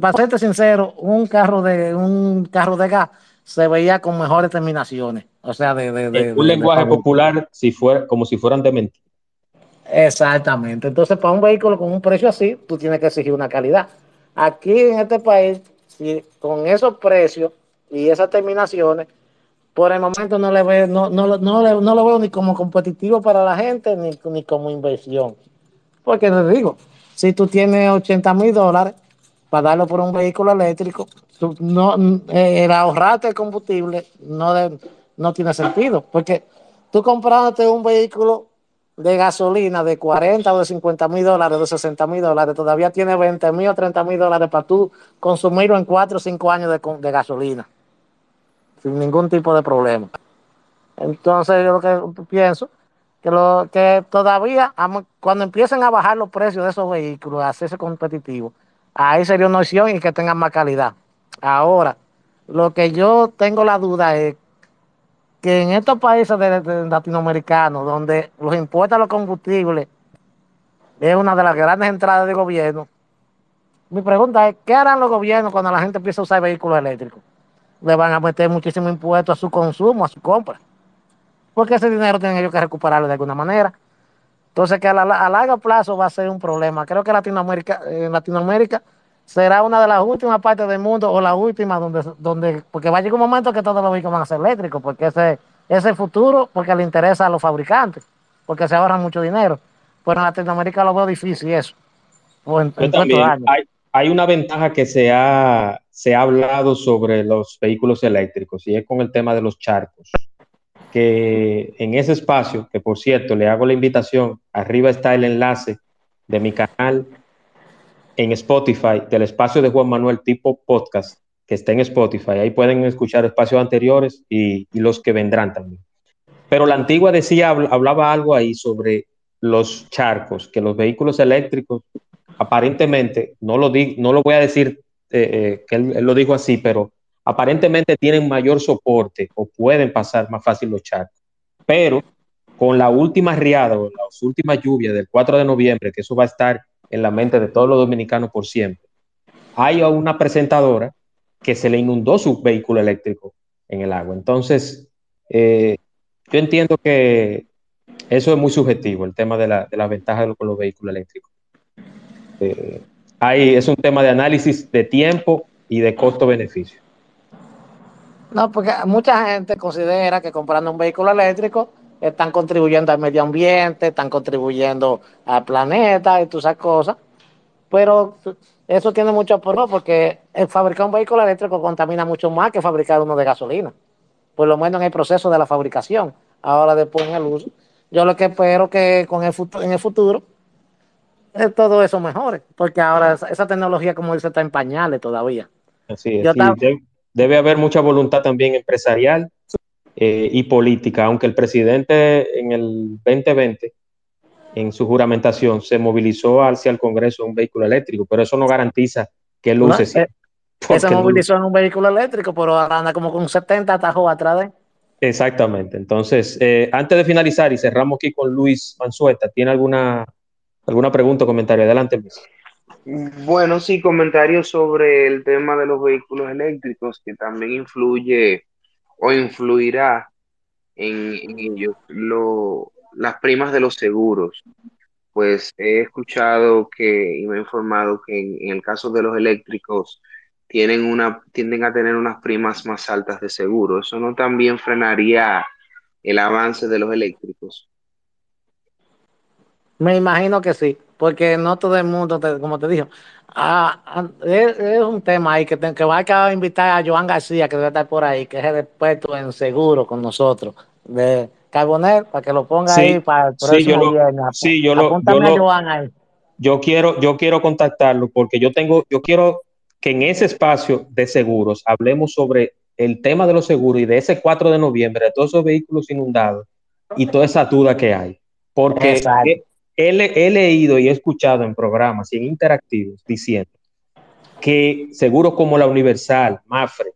[SPEAKER 2] para serte sincero, un carro de un carro de gas se veía con mejores terminaciones. O sea, de, de,
[SPEAKER 1] un lenguaje popular, si fuera, como si fueran de mentira.
[SPEAKER 2] Exactamente. Entonces, para un vehículo con un precio así, tú tienes que exigir una calidad. Aquí en este país, con esos precios y esas terminaciones, por el momento no le veo, no, no, no, lo veo ni como competitivo para la gente, ni, como inversión. Porque te digo, si tú tienes 80 mil dólares para darlo por un vehículo eléctrico, no, eh, el ahorrarte el combustible no, tiene sentido. Porque tú comprándote un vehículo de gasolina de 40 o de 50 mil dólares, de 60 mil dólares, todavía tiene 20 mil o 30 mil dólares para tú consumirlo en 4 o 5 años de, gasolina, sin ningún tipo de problema. Entonces yo lo que pienso, que, lo, que todavía cuando empiecen a bajar los precios de esos vehículos, a hacerse competitivos, ahí sería una opción y que tengan más calidad. Ahora, lo que yo tengo la duda es que en estos países de, latinoamericanos, donde los impuestos a los combustibles es una de las grandes entradas de gobierno, mi pregunta es, ¿qué harán los gobiernos cuando la gente empiece a usar vehículos eléctricos? Le van a meter muchísimo impuesto a su consumo, a su compra. Porque ese dinero tienen ellos que recuperarlo de alguna manera. Entonces, que a, largo plazo va a ser un problema. Creo que Latinoamérica, en Latinoamérica será una de las últimas partes del mundo o la última donde, donde porque va a llegar un momento que todos los vehículos van a ser eléctricos, porque ese es el futuro, porque le interesa a los fabricantes, porque se ahorran mucho dinero. Pero en Latinoamérica lo veo difícil eso.
[SPEAKER 1] hay, hay, una ventaja que se ha, se ha hablado sobre los vehículos eléctricos y es con el tema de los charcos. Que en ese espacio, que por cierto le hago la invitación, arriba está el enlace de mi canal en Spotify del espacio de Juan Manuel tipo podcast que está en Spotify. Ahí pueden escuchar espacios anteriores y, los que vendrán también. Pero la antigua decía, hablaba algo ahí sobre los charcos, que los vehículos eléctricos, aparentemente, no lo, di, no lo voy a decir eh, eh, que él, lo dijo así, pero aparentemente tienen mayor soporte o pueden pasar más fácil los charcos. Pero con la última riada o las últimas lluvias del 4 de noviembre, que eso va a estar en la mente de todos los dominicanos por siempre. Hay una presentadora que se le inundó su vehículo eléctrico en el agua. Entonces, eh, yo entiendo que eso es muy subjetivo, el tema de la, de las ventajas con los vehículos eléctricos. Es un tema de análisis de tiempo y de costo-beneficio.
[SPEAKER 2] No, porque mucha gente considera que comprando un vehículo eléctrico están contribuyendo al medio ambiente, están contribuyendo al planeta y todas esas cosas. Pero eso tiene mucho por porque el fabricar un vehículo eléctrico contamina mucho más que fabricar uno de gasolina. Por lo menos en el proceso de la fabricación. Ahora después en el uso. Yo lo que espero que con el futuro, en el futuro todo eso mejore, porque ahora esa, tecnología, como dice, está en pañales todavía.
[SPEAKER 1] Así es. debe haber mucha voluntad también empresarial eh, y política, aunque el presidente en el 2020, en su juramentación, se movilizó hacia el Congreso un vehículo eléctrico, pero eso no garantiza que él use.
[SPEAKER 2] No, eh, se movilizó en un vehículo eléctrico, pero anda como con 70 atajos atrás de
[SPEAKER 1] Exactamente. Entonces, eh, antes de finalizar y cerramos aquí con Luis Mansueta, ¿tiene alguna, alguna pregunta o comentario? Adelante, Luis.
[SPEAKER 6] Bueno, sí, comentarios sobre el tema de los vehículos eléctricos, que también influye o influirá en, ellos las primas de los seguros. Pues he escuchado que y me he informado que en, el caso de los eléctricos tienen una, tienden a tener unas primas más altas de seguro. ¿Eso no también frenaría el avance de los eléctricos?
[SPEAKER 2] Me imagino que sí, porque no todo el mundo, como te dijo, Ah, ah, es, un tema ahí que, que va a invitar a Joan García, que debe estar por ahí, que es el experto en seguro con nosotros, de Carbonet, para que lo ponga ahí para el próximo
[SPEAKER 1] sí, yo lo, yo quiero, yo quiero contactarlo porque yo tengo, yo quiero que en ese espacio de seguros hablemos sobre el tema de los seguros y de ese 4 de noviembre, de todos esos vehículos inundados, y toda esa duda que hay. Porque he, leído y he escuchado en programas y en interactivos diciendo que seguro como la Universal, Mafre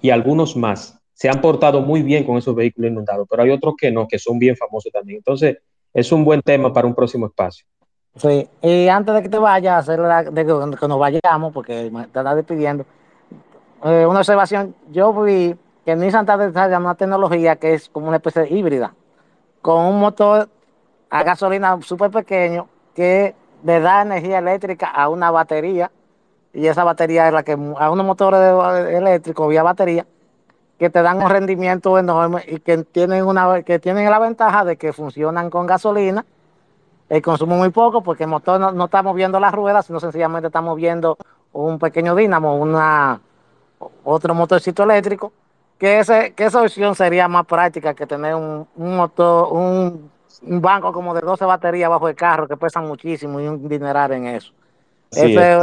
[SPEAKER 1] y algunos más se han portado muy bien con esos vehículos inundados, pero hay otros que no, que son bien famosos también. Entonces, es un buen tema para un próximo espacio.
[SPEAKER 2] Sí, y antes de que te vayas, hacer de que, nos vayamos, porque me estás despidiendo, eh, una observación, yo vi que Nissan está desarrollando una tecnología que es como una especie de híbrida, con un motor a gasolina súper pequeño que le da energía eléctrica a una batería, y esa batería es la que, a unos motores eléctricos vía batería, que te dan un rendimiento enorme y que tienen, una, que tienen la ventaja de que funcionan con gasolina. El consumo muy poco porque el motor no, está moviendo las ruedas, sino sencillamente está moviendo un pequeño dínamo, una, otro motorcito eléctrico, que, ese, que esa opción sería más práctica que tener un, motor, un, banco como de 12 baterías bajo el carro que pesan muchísimo y un dineral en eso. Ese,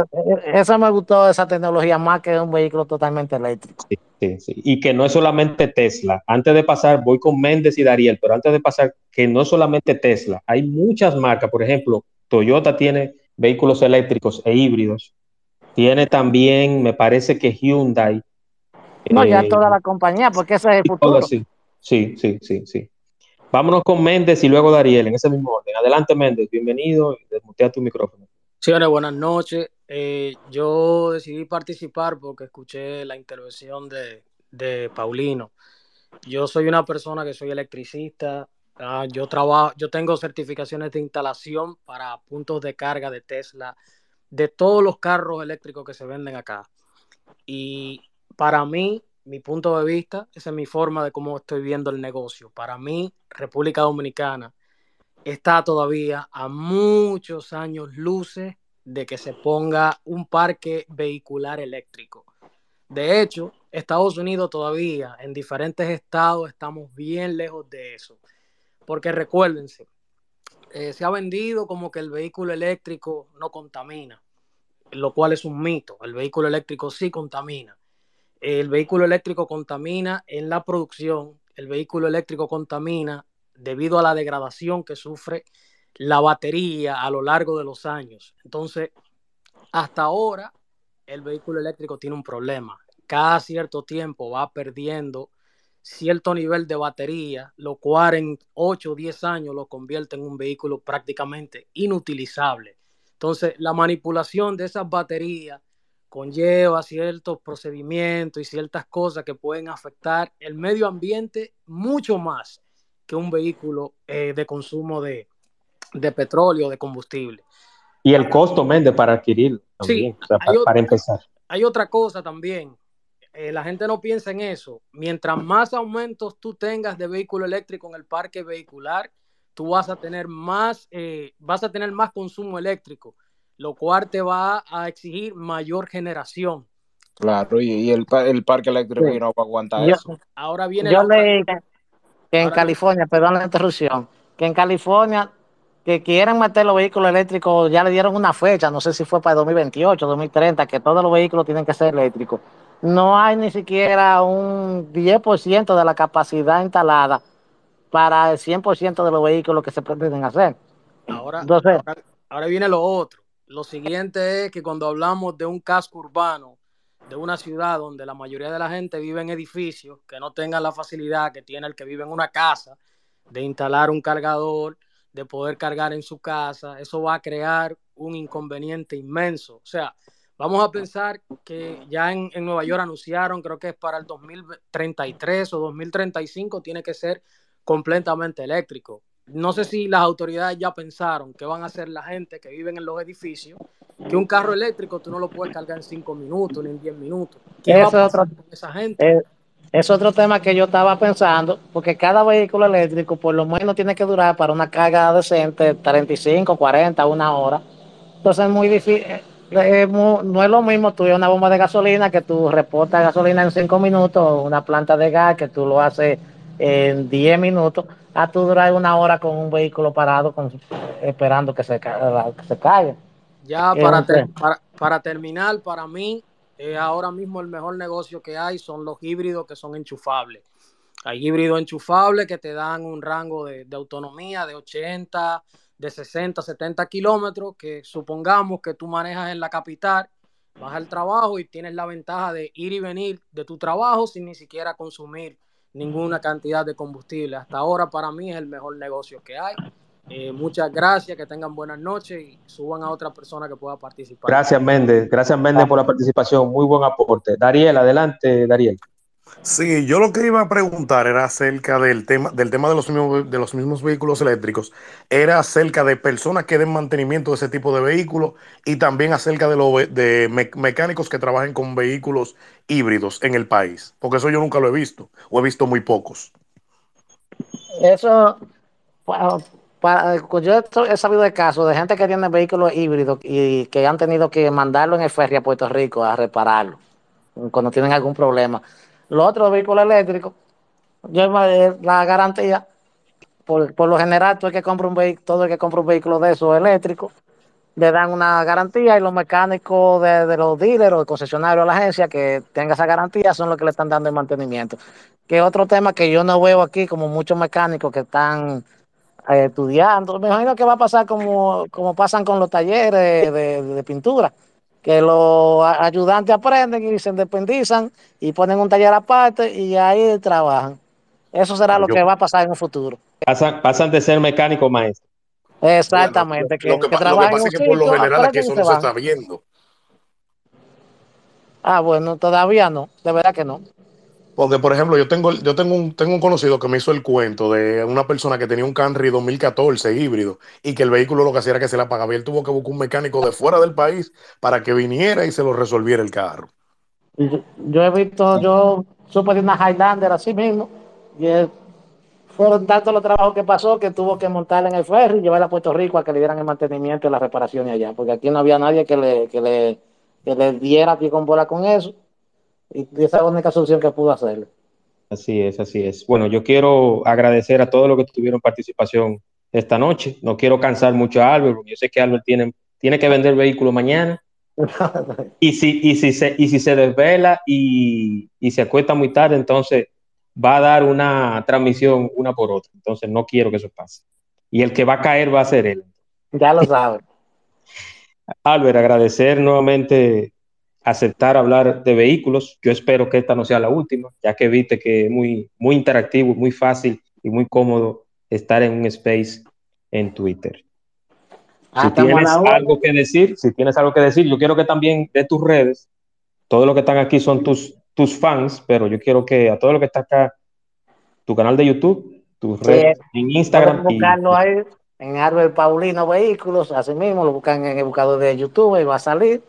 [SPEAKER 2] eso me gustó, esa tecnología, más que un vehículo totalmente eléctrico.
[SPEAKER 1] Sí, sí, Y que no es solamente Tesla. Antes de pasar, voy con Méndez y Dariel, pero antes de pasar, que no es solamente Tesla. Hay muchas marcas, por ejemplo, Toyota tiene vehículos eléctricos e híbridos. Tiene también, me parece que Hyundai.
[SPEAKER 2] No, ya eh, toda la compañía, porque ese es el futuro.
[SPEAKER 1] Sí, sí, sí, sí, sí. Vámonos con Méndez y luego Dariel, en ese mismo orden. Adelante, Méndez, bienvenido. Desmutea tu micrófono.
[SPEAKER 13] Señores, buenas noches. Eh, yo decidí participar porque escuché la intervención de, Paulino. Yo soy una persona que soy electricista. Ah, yo trabajo, yo tengo certificaciones de instalación para puntos de carga de Tesla, de todos los carros eléctricos que se venden acá. Y para mí, mi punto de vista, esa es mi forma de cómo estoy viendo el negocio. Para mí, República Dominicana está todavía a muchos años luces de que se ponga un parque vehicular eléctrico. De hecho, Estados Unidos todavía, en diferentes estados, estamos bien lejos de eso. Porque recuérdense, eh, se ha vendido como que el vehículo eléctrico no contamina, lo cual es un mito. El vehículo eléctrico sí contamina. El vehículo eléctrico contamina en la producción, el vehículo eléctrico contamina debido a la degradación que sufre la batería a lo largo de los años. Entonces, hasta ahora, el vehículo eléctrico tiene un problema. Cada cierto tiempo va perdiendo cierto nivel de batería, lo cual en 8 o 10 años lo convierte en un vehículo prácticamente inutilizable. Entonces, la manipulación de esas baterías conlleva ciertos procedimientos y ciertas cosas que pueden afectar el medio ambiente mucho más que un vehículo eh, de consumo de, de, petróleo, de combustible.
[SPEAKER 1] Y el costo, Méndez, para adquirir también, para, empezar.
[SPEAKER 13] Hay otra cosa también. Eh, la gente no piensa en eso. Mientras más aumentos tú tengas de vehículo eléctrico en el parque vehicular, tú vas a tener más, eh, vas a tener más consumo eléctrico, lo cual te va a exigir mayor generación.
[SPEAKER 9] Claro, y, el, el, parque eléctrico no va a aguantar eso.
[SPEAKER 2] Ahora viene yo leí que en California, perdón la interrupción, que en California que quieren meter los vehículos eléctricos, ya le dieron una fecha, no sé si fue para 2028, 2030, que todos los vehículos tienen que ser eléctricos. No hay ni siquiera un 10% de la capacidad instalada para el 100% de los vehículos que se pretenden hacer.
[SPEAKER 13] Ahora, Entonces, ahora viene lo otro. Lo siguiente es que cuando hablamos de un casco urbano, de una ciudad donde la mayoría de la gente vive en edificios que no tengan la facilidad que tiene el que vive en una casa de instalar un cargador, de poder cargar en su casa, eso va a crear un inconveniente inmenso. O sea, vamos a pensar que ya en, en Nueva York anunciaron, creo que es para el 2033 o 2035, tiene que ser completamente eléctrico no sé si las autoridades ya pensaron que van a hacer la gente que vive en los edificios, que un carro eléctrico tú no lo puedes cargar en cinco minutos ni en diez minutos.
[SPEAKER 2] ¿Qué va a pasar con esa gente? es otro tema que yo estaba pensando, porque cada vehículo eléctrico por lo menos tiene que durar para una carga decente 35, 40, una hora. Entonces es muy difícil. Eh, no es lo mismo tú una bomba de gasolina que tú reportas gasolina en cinco minutos, o una planta de gas que tú lo haces en 10 minutos a tú durar una hora con un vehículo parado con, esperando que se, que se caiga.
[SPEAKER 13] Ya para, para, para, terminar, para mí, ahora mismo el mejor negocio que hay son los híbridos que son enchufables. Hay híbridos enchufables que te dan un rango de, de autonomía de 80, de 60, 70 kilómetros, que supongamos que tú manejas en la capital, vas al trabajo y tienes la ventaja de ir y venir de tu trabajo sin ni siquiera consumir ninguna cantidad de combustible. Hasta ahora para mí es el mejor negocio que hay. Eh, muchas gracias, que tengan buenas noches y suban a otra persona que pueda participar.
[SPEAKER 1] Gracias, Méndez. Gracias, Méndez, por la participación. Muy buen aporte. Dariel, adelante, Dariel.
[SPEAKER 10] Sí, yo lo que iba a preguntar era acerca del tema, del tema de los mismos, de los mismos vehículos eléctricos, era acerca de personas que den mantenimiento de ese tipo de vehículos y también acerca de, lo, de mecánicos que trabajen con vehículos híbridos en el país, porque eso yo nunca lo he visto, o he visto muy pocos.
[SPEAKER 2] Eso, yo he sabido de casos de gente que tiene vehículos híbridos y que han tenido que mandarlo en el ferry a Puerto Rico a repararlo cuando tienen algún problema los otros vehículos eléctricos, yo la garantía, por, por, lo general, todo el que compra un vehículo, todo el que compra un vehículo de esos eléctricos, le dan una garantía y los mecánicos de, los dealers o el concesionario o la agencia que tenga esa garantía son los que le están dando el mantenimiento. Que otro tema que yo no veo aquí, como muchos mecánicos que están eh, estudiando, me imagino que va a pasar como, como pasan con los talleres de pintura que los ayudantes aprenden y se independizan y ponen un taller aparte y ahí trabajan. Eso será lo que va a pasar en un futuro.
[SPEAKER 1] Pasan, de ser mecánico maestro.
[SPEAKER 2] Exactamente. que,
[SPEAKER 10] lo que, pasa es que por lo general aquí eso no se está viendo.
[SPEAKER 2] Ah, bueno, todavía no, de verdad que no.
[SPEAKER 10] Porque, por ejemplo, yo tengo, yo tengo un, tengo un conocido que me hizo el cuento de una persona que tenía un Camry 2014 híbrido y que el vehículo lo que hacía era que se le apagaba y él tuvo que buscar un mecánico de fuera del país para que viniera y se lo resolviera el carro.
[SPEAKER 2] Yo, he visto, yo supe de una Highlander así mismo y fueron tantos los trabajos que pasó que tuvo que montarla en el ferry y llevarla a Puerto Rico a que le dieran el mantenimiento y la reparación allá, porque aquí no había nadie que le, que le, que le diera pie con bola con eso y esa es la única solución que pudo hacerle.
[SPEAKER 1] Así es, así es. Bueno, yo quiero agradecer a todos los que tuvieron participación esta noche. No quiero cansar mucho a Albert, porque yo sé que Albert tiene, tiene que vender vehículo mañana. y, si, y, si se, y si se desvela y, y se acuesta muy tarde, entonces va a dar una transmisión una por otra. Entonces no quiero que eso pase. Y el que va a caer va a ser él.
[SPEAKER 2] Ya lo sabe.
[SPEAKER 1] Albert, agradecer nuevamente aceptar hablar de vehículos. Yo espero que esta no sea la última, ya que viste que es muy, muy interactivo, muy fácil y muy cómodo estar en un space en Twitter. Ah, si tienes algo que decir, si tienes algo que decir, yo quiero que también de tus redes, todos los que están aquí son tus, tus fans, pero yo quiero que a todo lo que está acá, tu canal de YouTube, tus redes en Instagram.
[SPEAKER 2] Y, ahí en Árbol Paulino Vehículos, así mismo, lo buscan en el buscador de YouTube y va a salir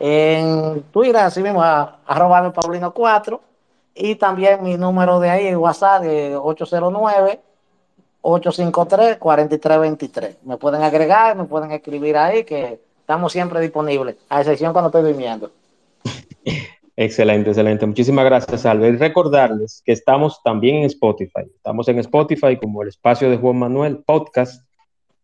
[SPEAKER 2] en Twitter, así mismo, a, arroba Paulino 4. Y también mi número de ahí, en WhatsApp, de 809-853-4323. Me pueden agregar, me pueden escribir ahí, que estamos siempre disponibles, a excepción cuando estoy durmiendo.
[SPEAKER 1] Excelente, excelente. Muchísimas gracias, Albert. Recordarles que estamos también en Spotify. Estamos en Spotify como el espacio de Juan Manuel Podcast.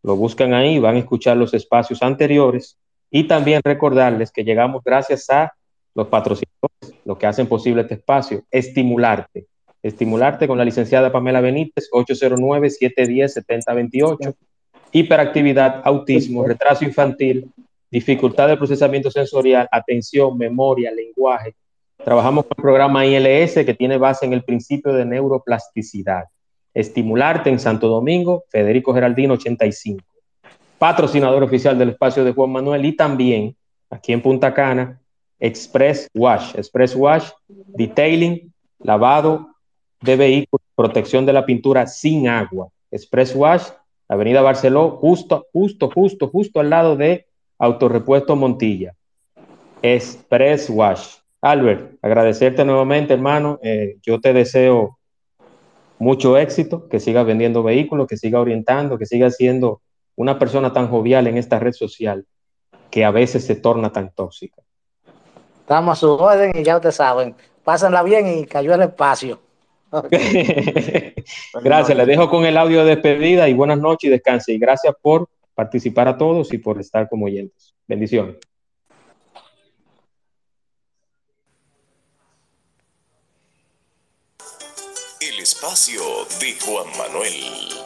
[SPEAKER 1] Lo buscan ahí, van a escuchar los espacios anteriores y también recordarles que llegamos gracias a los patrocinadores, los que hacen posible este espacio, estimularte. Estimularte con la licenciada Pamela Benítez, 809-710-7028. Hiperactividad, autismo, retraso infantil, dificultad de procesamiento sensorial, atención, memoria, lenguaje. Trabajamos con el programa ILS que tiene base en el principio de neuroplasticidad. Estimularte en Santo Domingo, Federico Geraldino 85 patrocinador oficial del espacio de Juan Manuel y también aquí en Punta Cana, Express Wash. Express Wash, detailing, lavado de vehículos, protección de la pintura sin agua. Express Wash, Avenida Barceló, justo, justo, justo, justo al lado de Autorepuesto Montilla. Express Wash. Albert, agradecerte nuevamente, hermano. Eh, yo te deseo mucho éxito, que sigas vendiendo vehículos, que siga orientando, que siga siendo una persona tan jovial en esta red social que a veces se torna tan tóxica.
[SPEAKER 2] Estamos a su orden y ya ustedes saben, pásenla bien y cayó el espacio.
[SPEAKER 1] gracias, les dejo con el audio de despedida y buenas noches y descanse. Y gracias por participar a todos y por estar como oyentes. Bendiciones.
[SPEAKER 3] espacio de Juan Manuel.